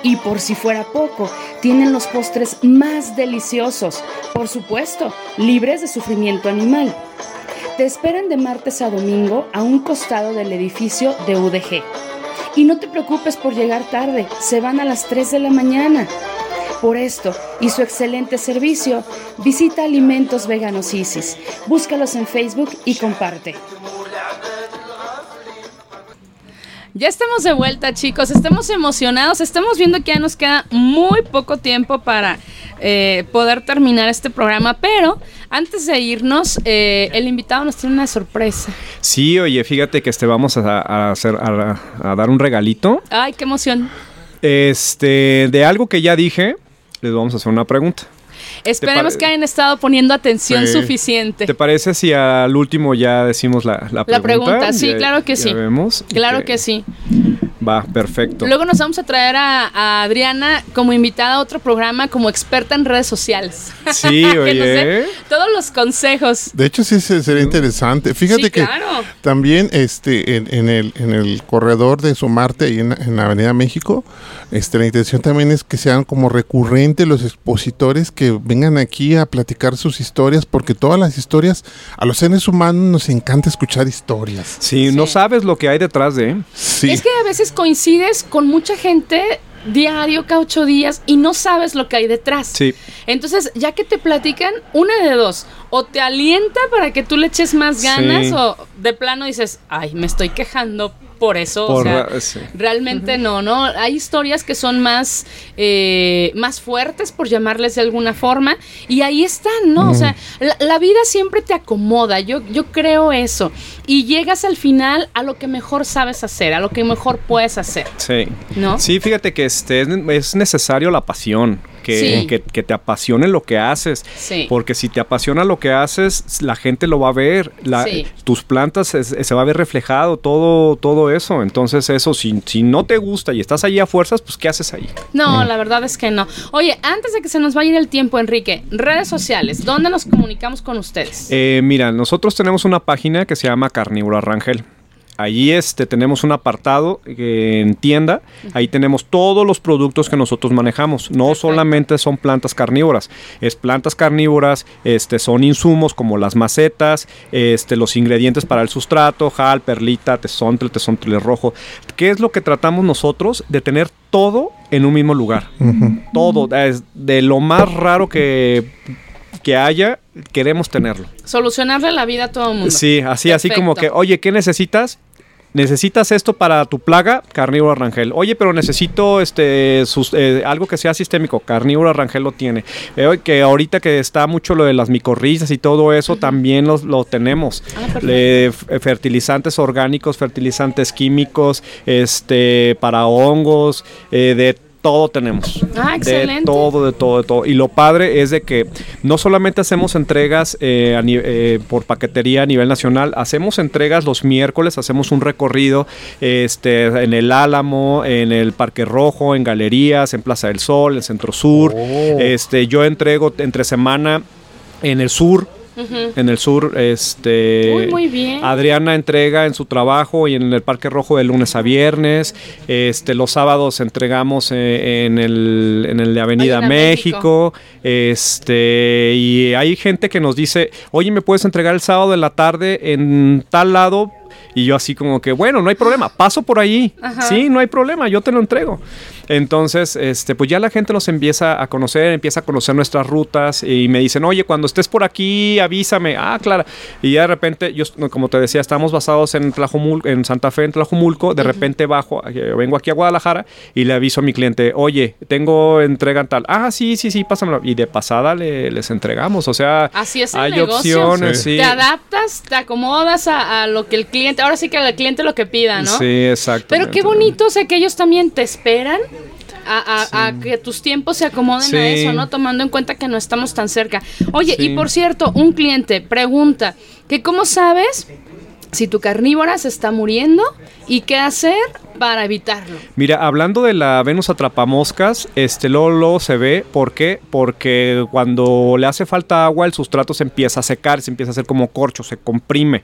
Y por si fuera poco, tienen los postres más deliciosos, por supuesto, libres de sufrimiento animal. Te esperan de martes a domingo a un costado del edificio de UDG. Y no te preocupes por llegar tarde, se van a las 3 de la mañana. Por esto y su excelente servicio, visita Alimentos Veganos Isis. Búscalos en Facebook y comparte. Ya estamos de vuelta, chicos. Estamos emocionados. Estamos viendo que ya nos queda muy poco tiempo para eh, poder terminar este programa. Pero antes de irnos, eh, el invitado nos tiene una sorpresa. Sí, oye, fíjate que este vamos a, hacer a, dar un regalito. Ay, qué emoción. Este, de algo que ya dije, les vamos a hacer una pregunta. Esperemos que hayan estado poniendo atención suficiente. ¿Te parece si al último ya decimos la, la pregunta? La pregunta, sí, claro que sí. Vemos. Claro que sí. Va, perfecto. Luego nos vamos a traer a, Adriana como invitada a otro programa como experta en redes sociales. Sí, oye. todos los consejos. De hecho, sí sería interesante. Fíjate que también este, en, el, en el corredor de Sumarte, ahí en, en la Avenida México, este, la intención también es que sean como recurrentes los expositores que vengan aquí a platicar sus historias, porque todas las historias, a los seres humanos nos encanta escuchar historias. Sí, no sabes lo que hay detrás de. Sí. Es que a veces coincides con mucha gente diario, cada ocho días, y no sabes lo que hay detrás. Sí. Entonces, ya que te platican, una de dos, o te alienta para que tú le eches más ganas, o de plano dices, ay, me estoy quejando por eso. o sea, Realmente no, ¿no? Hay historias que son más, eh, más fuertes, por llamarles de alguna forma, y ahí están, ¿no? O sea, la, vida siempre te acomoda, yo, yo creo eso. Y llegas al final a lo que mejor sabes hacer, a lo que mejor puedes hacer. Sí. ¿No? Sí, fíjate que este, es necesario la pasión que, que, te apasione lo que haces. Porque si te apasiona lo que haces, la gente lo va a ver, la, tus plantas se, va a ver reflejado, todo, todo eso. Entonces eso, si, si no te gusta y estás allí a fuerzas, pues ¿qué haces ahí? No, la verdad es que no. Oye, antes de que se nos vaya el tiempo, Enrique, redes sociales, ¿dónde nos comunicamos con ustedes? Eh, mira, nosotros tenemos una página que se llama Carnívoro Rangel. Allí este, tenemos un apartado en tienda, ahí tenemos todos los productos que nosotros manejamos. No solamente son plantas carnívoras, es plantas carnívoras, este, son insumos como las macetas, este, los ingredientes para el sustrato, jal, perlita, tesontle, tesontle rojo. ¿Qué es lo que tratamos nosotros? De tener todo en un mismo lugar. Todo, es de lo más raro que que haya, queremos tenerlo. Solucionarle la vida a todo el mundo. Sí, así, así como que, oye, ¿qué necesitas? Necesitas esto para tu plaga, carnívoro rangel. Oye, pero necesito este eh, algo que sea sistémico, carnívoro rangel lo tiene. Eh, que ahorita que está mucho lo de las micorrizas y todo eso, también lo tenemos. Ah, fertilizantes orgánicos, fertilizantes químicos, este para hongos, eh, de todo tenemos. Ah, excelente. De todo, de todo, de todo. Y lo padre es de que no solamente hacemos entregas eh, eh, por paquetería a nivel nacional, hacemos entregas los miércoles, hacemos un recorrido este, en el Álamo, en el Parque Rojo, en galerías, en Plaza del Sol, en Centro Sur. Oh. Este, yo entrego entre semana en el sur, en el sur. Este, muy bien. Adriana entrega en su trabajo y en el Parque Rojo de lunes a viernes. Este, los sábados entregamos eh, en, el, en el de Avenida México. Este, y hay gente que nos dice, oye, ¿me puedes entregar el sábado de la tarde en tal lado? Y yo así como que, bueno, no hay problema, paso por ahí. Sí, no hay problema, yo te lo entrego. Entonces, este, pues ya la gente nos empieza a conocer, empieza a conocer nuestras rutas y me dicen, oye, cuando estés por aquí, avísame. Ah, claro. Y ya de repente, yo, como te decía, estamos basados en Tlajumulco, en Santa Fe, en Tlajumulco. De repente bajo, eh, vengo aquí a Guadalajara y le aviso a mi cliente, oye, tengo entrega tal. Ah, sí, sí, sí, pásamelo. Y de pasada le, les entregamos. O sea, Así es hay opciones. Sí. Te adaptas, te acomodas a, lo que el cliente, ahora sí que al cliente lo que pida, ¿no? Sí, exacto. Pero qué bonito, o sea, que ellos también te esperan a, que tus tiempos se acomoden a eso, ¿no? Tomando en cuenta que no estamos tan cerca. Oye, y por cierto, un cliente pregunta que cómo sabes si tu carnívora se está muriendo y qué hacer para evitarlo. Mira, hablando de la Venus atrapamoscas, este Lolo se ve, ¿por qué? Porque cuando le hace falta agua, el sustrato se empieza a secar, se empieza a hacer como corcho, se comprime.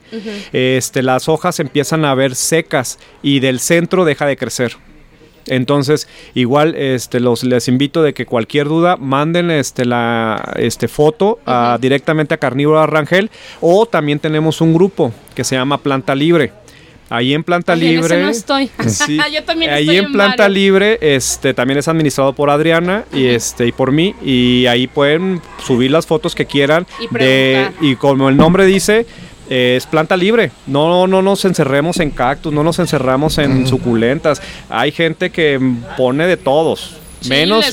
Este, las hojas empiezan a ver secas y del centro deja de crecer. Entonces, igual este, los, les invito de que cualquier duda manden este, la este, foto directamente a Carnívoro Rangel o también tenemos un grupo que se llama Planta Libre. Ahí en Planta Libre. no estoy. Yo también ahí en, Planta Libre, este, también es administrado por Adriana y este y por mí. Y ahí pueden subir las fotos que quieran. Y, y como el nombre dice, es planta libre. No, no nos encerremos en cactus, no nos encerramos en suculentas. Hay gente que pone de todos. menos,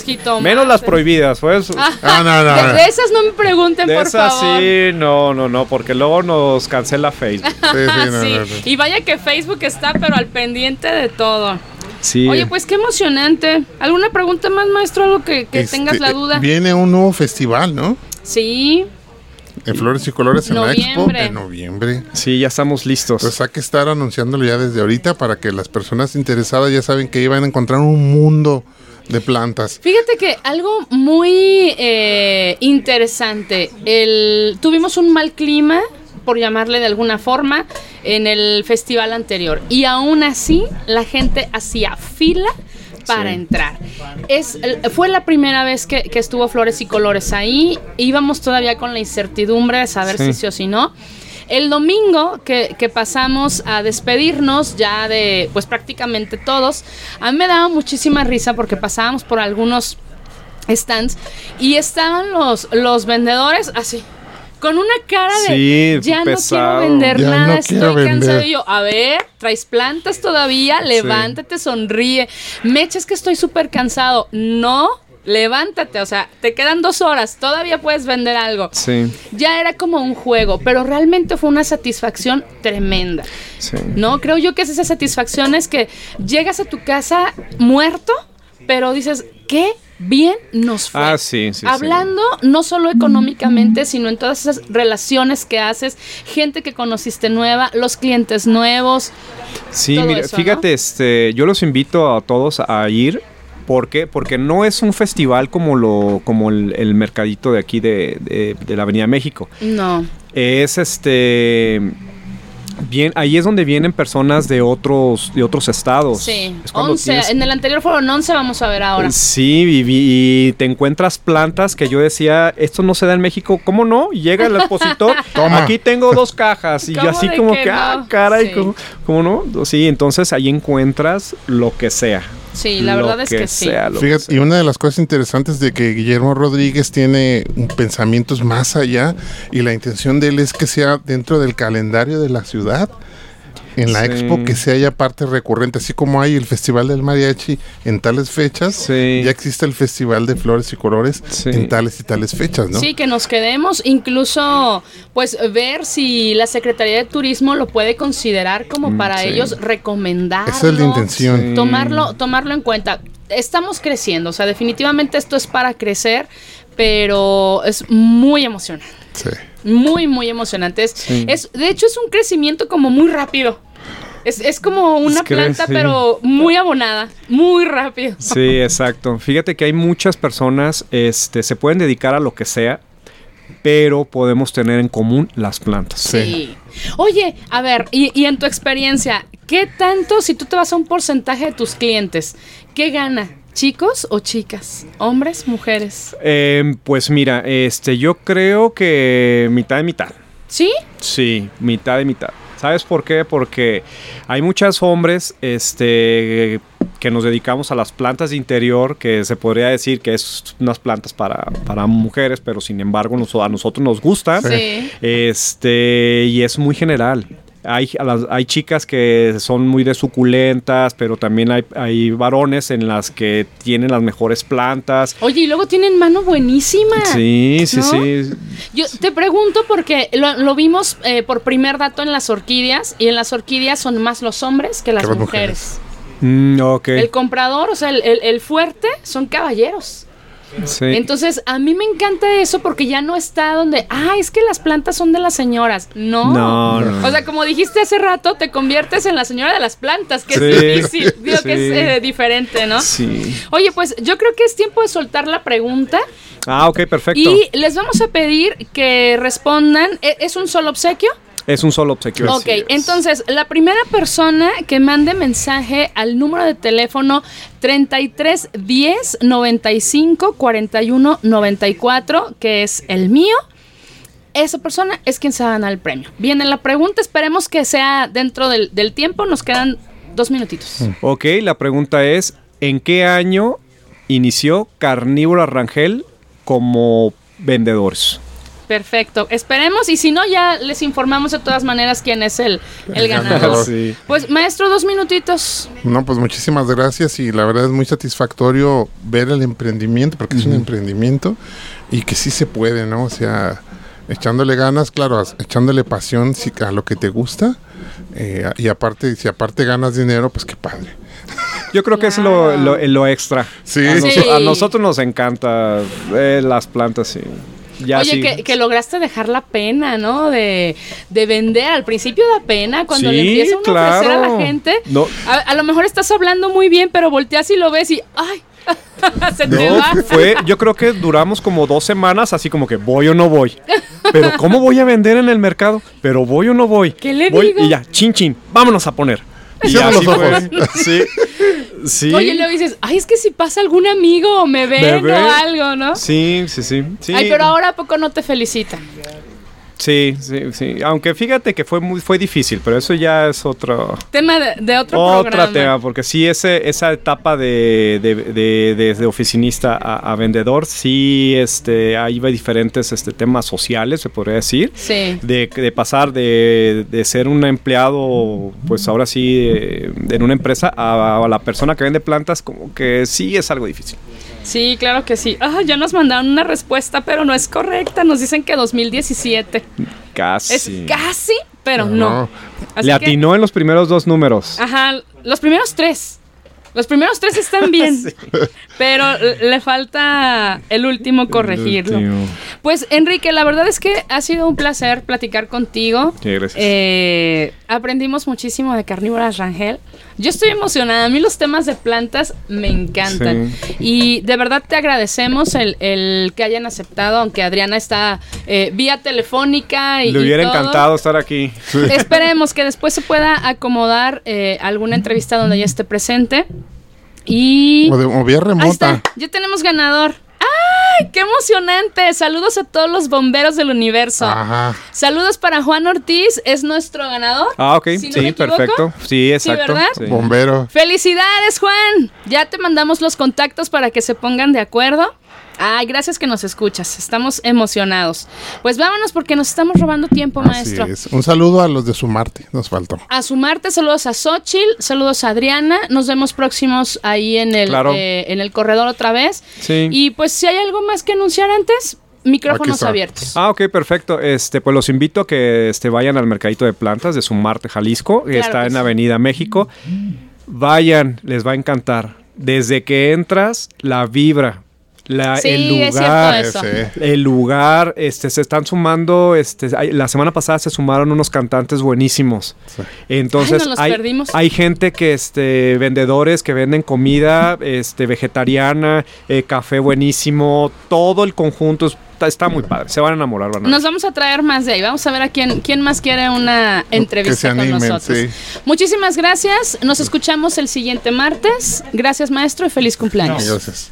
menos las prohibidas, pues. Ah, ah, de, esas no me pregunten, por esas sí, no, no, no, porque luego nos cancela Facebook. sí, Y vaya que Facebook está, pero al pendiente de todo. Sí. Oye, pues qué emocionante. ¿Alguna pregunta más, maestro? Algo que, este, tengas la duda. Viene un nuevo festival, ¿no? Sí. En Flores y Colores en la Expo en noviembre. Sí, ya estamos listos. Pues hay que estar anunciándolo ya desde ahorita para que las personas interesadas ya saben que iban a encontrar un mundo de plantas. Fíjate que algo muy eh, interesante, el, tuvimos un mal clima, por llamarle de alguna forma, en el festival anterior. Y aún así la gente hacía fila para entrar. Es, fue la primera vez que, estuvo Flores y Colores ahí. Íbamos todavía con la incertidumbre de saber si sí o si no. El domingo que, pasamos a despedirnos ya de pues prácticamente todos, a mí me daba muchísima risa porque pasábamos por algunos stands y estaban los, los vendedores así con una cara de ya no quiero vender nada, estoy cansado. Y yo, a ver, traes plantas todavía, levántate, sonríe. Mecha, es que estoy súper cansado. No, levántate, o sea, te quedan dos horas, todavía puedes vender algo. Sí. Ya era como un juego, pero realmente fue una satisfacción tremenda. Sí. ¿No? Creo yo que esa satisfacción es que llegas a tu casa muerto, pero dices, qué bien nos fue. Ah, sí, sí. Hablando no solo económicamente, sino en todas esas relaciones que haces, gente que conociste nueva, los clientes nuevos. Sí, mira, fíjate, este, yo los invito a todos a ir. ¿Por qué? Porque no es un festival como lo, como el, mercadito de aquí de, de la Avenida México. No. Es este Bien, ahí es donde vienen personas de otros de otros estados. Sí, 11. En el anterior fueron 11, vamos a ver ahora. Sí, y, te encuentras plantas que yo decía, esto no se da en México. ¿Cómo no? Llega el expositor, aquí tengo dos cajas. Y yo así como que, ah, caray, ¿cómo, no? Sí, entonces ahí encuentras lo que sea. Sí, la verdad es que, sí. Fíjate, y una de las cosas interesantes de que Guillermo Rodríguez tiene pensamientos más allá y la intención de él es que sea dentro del calendario de la ciudad en la expo que se haya parte recurrente, así como hay el Festival del Mariachi en tales fechas, ya existe el Festival de Flores y Colores en tales y tales fechas, ¿no? Sí, que nos quedemos, incluso pues ver si la Secretaría de Turismo lo puede considerar como mm, para ellos recomendar. Esa es la intención. Tomarlo, tomarlo en cuenta. Estamos creciendo, o sea, definitivamente esto es para crecer, pero es muy emocionante. Sí. Muy, muy emocionante. Es, de hecho, es un crecimiento como muy rápido. Es, como una planta, pero muy abonada, muy rápido. Sí, exacto. Fíjate que hay muchas personas, este, se pueden dedicar a lo que sea, pero podemos tener en común las plantas. Sí. Oye, a ver, y, y, en tu experiencia, ¿qué tanto, si tú te vas a un porcentaje de tus clientes, qué gana? ¿Chicos o chicas? ¿Hombres, mujeres? Em, pues mira, este, yo creo que mitad de mitad. ¿Sí? Sí, mitad de mitad. ¿Sabes por qué? Porque hay muchos hombres este, que nos dedicamos a las plantas de interior, que se podría decir que es unas plantas para, para mujeres, pero sin embargo a nosotros nos gustan. Sí. Este, y es muy general. Hay, hay chicas que son muy de suculentas, pero también hay, hay, varones en las que tienen las mejores plantas. Oye, y luego tienen mano buenísima. Sí, sí, sí. Yo te pregunto porque lo, vimos eh, por primer dato en las orquídeas, y en las orquídeas son más los hombres que las mujeres. Mm, el comprador, o sea, el fuerte, son caballeros. Entonces, a mí me encanta eso porque ya no está donde, ah, es que las plantas son de las señoras. No. No, O sea, como dijiste hace rato, te conviertes en la señora de las plantas, que es difícil. Digo que es eh, diferente, ¿no? Sí. Oye, pues yo creo que es tiempo de soltar la pregunta. Ah, ok, perfecto. Y les vamos a pedir que respondan. ¿E-, ¿Es un solo obsequio? Es un solo obsequio. Ok, entonces la primera persona que mande mensaje al número de teléfono 33 10 95 41 94, que es el mío, esa persona es quien se va a ganar el premio. Viene la pregunta, esperemos que sea dentro del, del tiempo, nos quedan dos minutitos. Mm. Ok, la pregunta es, ¿en qué año inició Carnívoro Rangel como vendedores? Perfecto. Esperemos y si no, ya les informamos de todas maneras quién es el, el ganador. Pues maestro, dos minutitos. No, pues muchísimas gracias y la verdad es muy satisfactorio ver el emprendimiento, porque es un emprendimiento y que sí se puede, ¿no? O sea, echándole ganas, claro, echándole pasión a lo que te gusta eh, y aparte, si aparte ganas dinero, pues qué padre. Yo creo que es lo, lo, extra. Sí. A, nosotros nos encanta eh, las plantas, sí. Oye, que, lograste dejar la pena, ¿no? De, vender. Al principio da pena cuando le empieza a ofrecer a la gente. A, lo mejor estás hablando muy bien, pero volteas y lo ves y ¡ay! Se te va. Fue, yo creo que duramos como dos semanas así como que voy o no voy. Pero ¿cómo voy a vender en el mercado? Pero voy o no voy. ¿Qué le voy, digo? Y ya, chin chin, vámonos a poner. Y así fue. Sí. Sí. Oye, luego dices, ay, es que si pasa algún amigo o me ven o algo, ¿no? Sí, sí, sí, sí. Ay, pero ahora ¿a poco no te felicitan? Sí, sí, sí. Aunque fíjate que fue muy fue difícil, pero eso ya es otro tema de, otro Otro tema, porque sí ese esa etapa de, de, oficinista a, vendedor, sí, este, ahí va diferentes este temas sociales, se podría decir. Sí. De, pasar de, ser un empleado, pues ahora sí, en una empresa a, a la persona que vende plantas, como que sí es algo difícil. Sí, claro que sí. Ah, ya nos mandaron una respuesta, pero no es correcta. Nos dicen que 2017. Casi. Es casi, pero no. Le atinó en los primeros dos números. Ajá, los primeros tres. Los primeros tres están bien, pero le falta el último corregirlo. Pues Enrique, la verdad es que ha sido un placer platicar contigo. Sí, gracias. Eh, aprendimos muchísimo de carnívoras Rangel. Yo estoy emocionada. A mí los temas de plantas me encantan. Y de verdad te agradecemos el, que hayan aceptado, aunque Adriana está eh, vía telefónica. Y, Le hubiera encantado estar aquí. Esperemos que después se pueda acomodar eh, alguna entrevista donde ella esté presente. Y. O, de, vía remota. Ya tenemos ganador. ¡Ay, qué emocionante! Saludos a todos los bomberos del universo. Ajá. Saludos para Juan Ortiz, es nuestro ganador. Ah, ok, sí, perfecto. Sí, exacto. ¿Sí, ¿verdad? Bombero. Felicidades, Juan. Ya te mandamos los contactos para que se pongan de acuerdo. Ay, gracias que nos escuchas. Estamos emocionados. Pues vámonos porque nos estamos robando tiempo, maestro. Un saludo a los de Sumarte, nos faltó. A Sumarte, saludos a Xochil, saludos a Adriana. Nos vemos próximos ahí en el, eh, en el corredor otra vez. Sí. Y pues si hay algo más que anunciar antes, micrófonos abiertos. Ah, ok, perfecto. Este, pues los invito a que este, vayan al mercadito de plantas de Sumarte, Jalisco, que está en Avenida México. Vayan, les va a encantar. Desde que entras, la vibra, la, el lugar, el lugar, este, se están sumando, este, la semana pasada se sumaron unos cantantes buenísimos. Entonces hay, hay, gente que, este, vendedores que venden comida, este, vegetariana, eh, café buenísimo, todo el conjunto está, muy padre. Se van a enamorar. Van Nos vamos a traer más de ahí. Vamos a ver a quién, quién más quiere una entrevista con nosotros. Muchísimas gracias. Nos escuchamos el siguiente martes. Gracias, maestro, y feliz cumpleaños. Gracias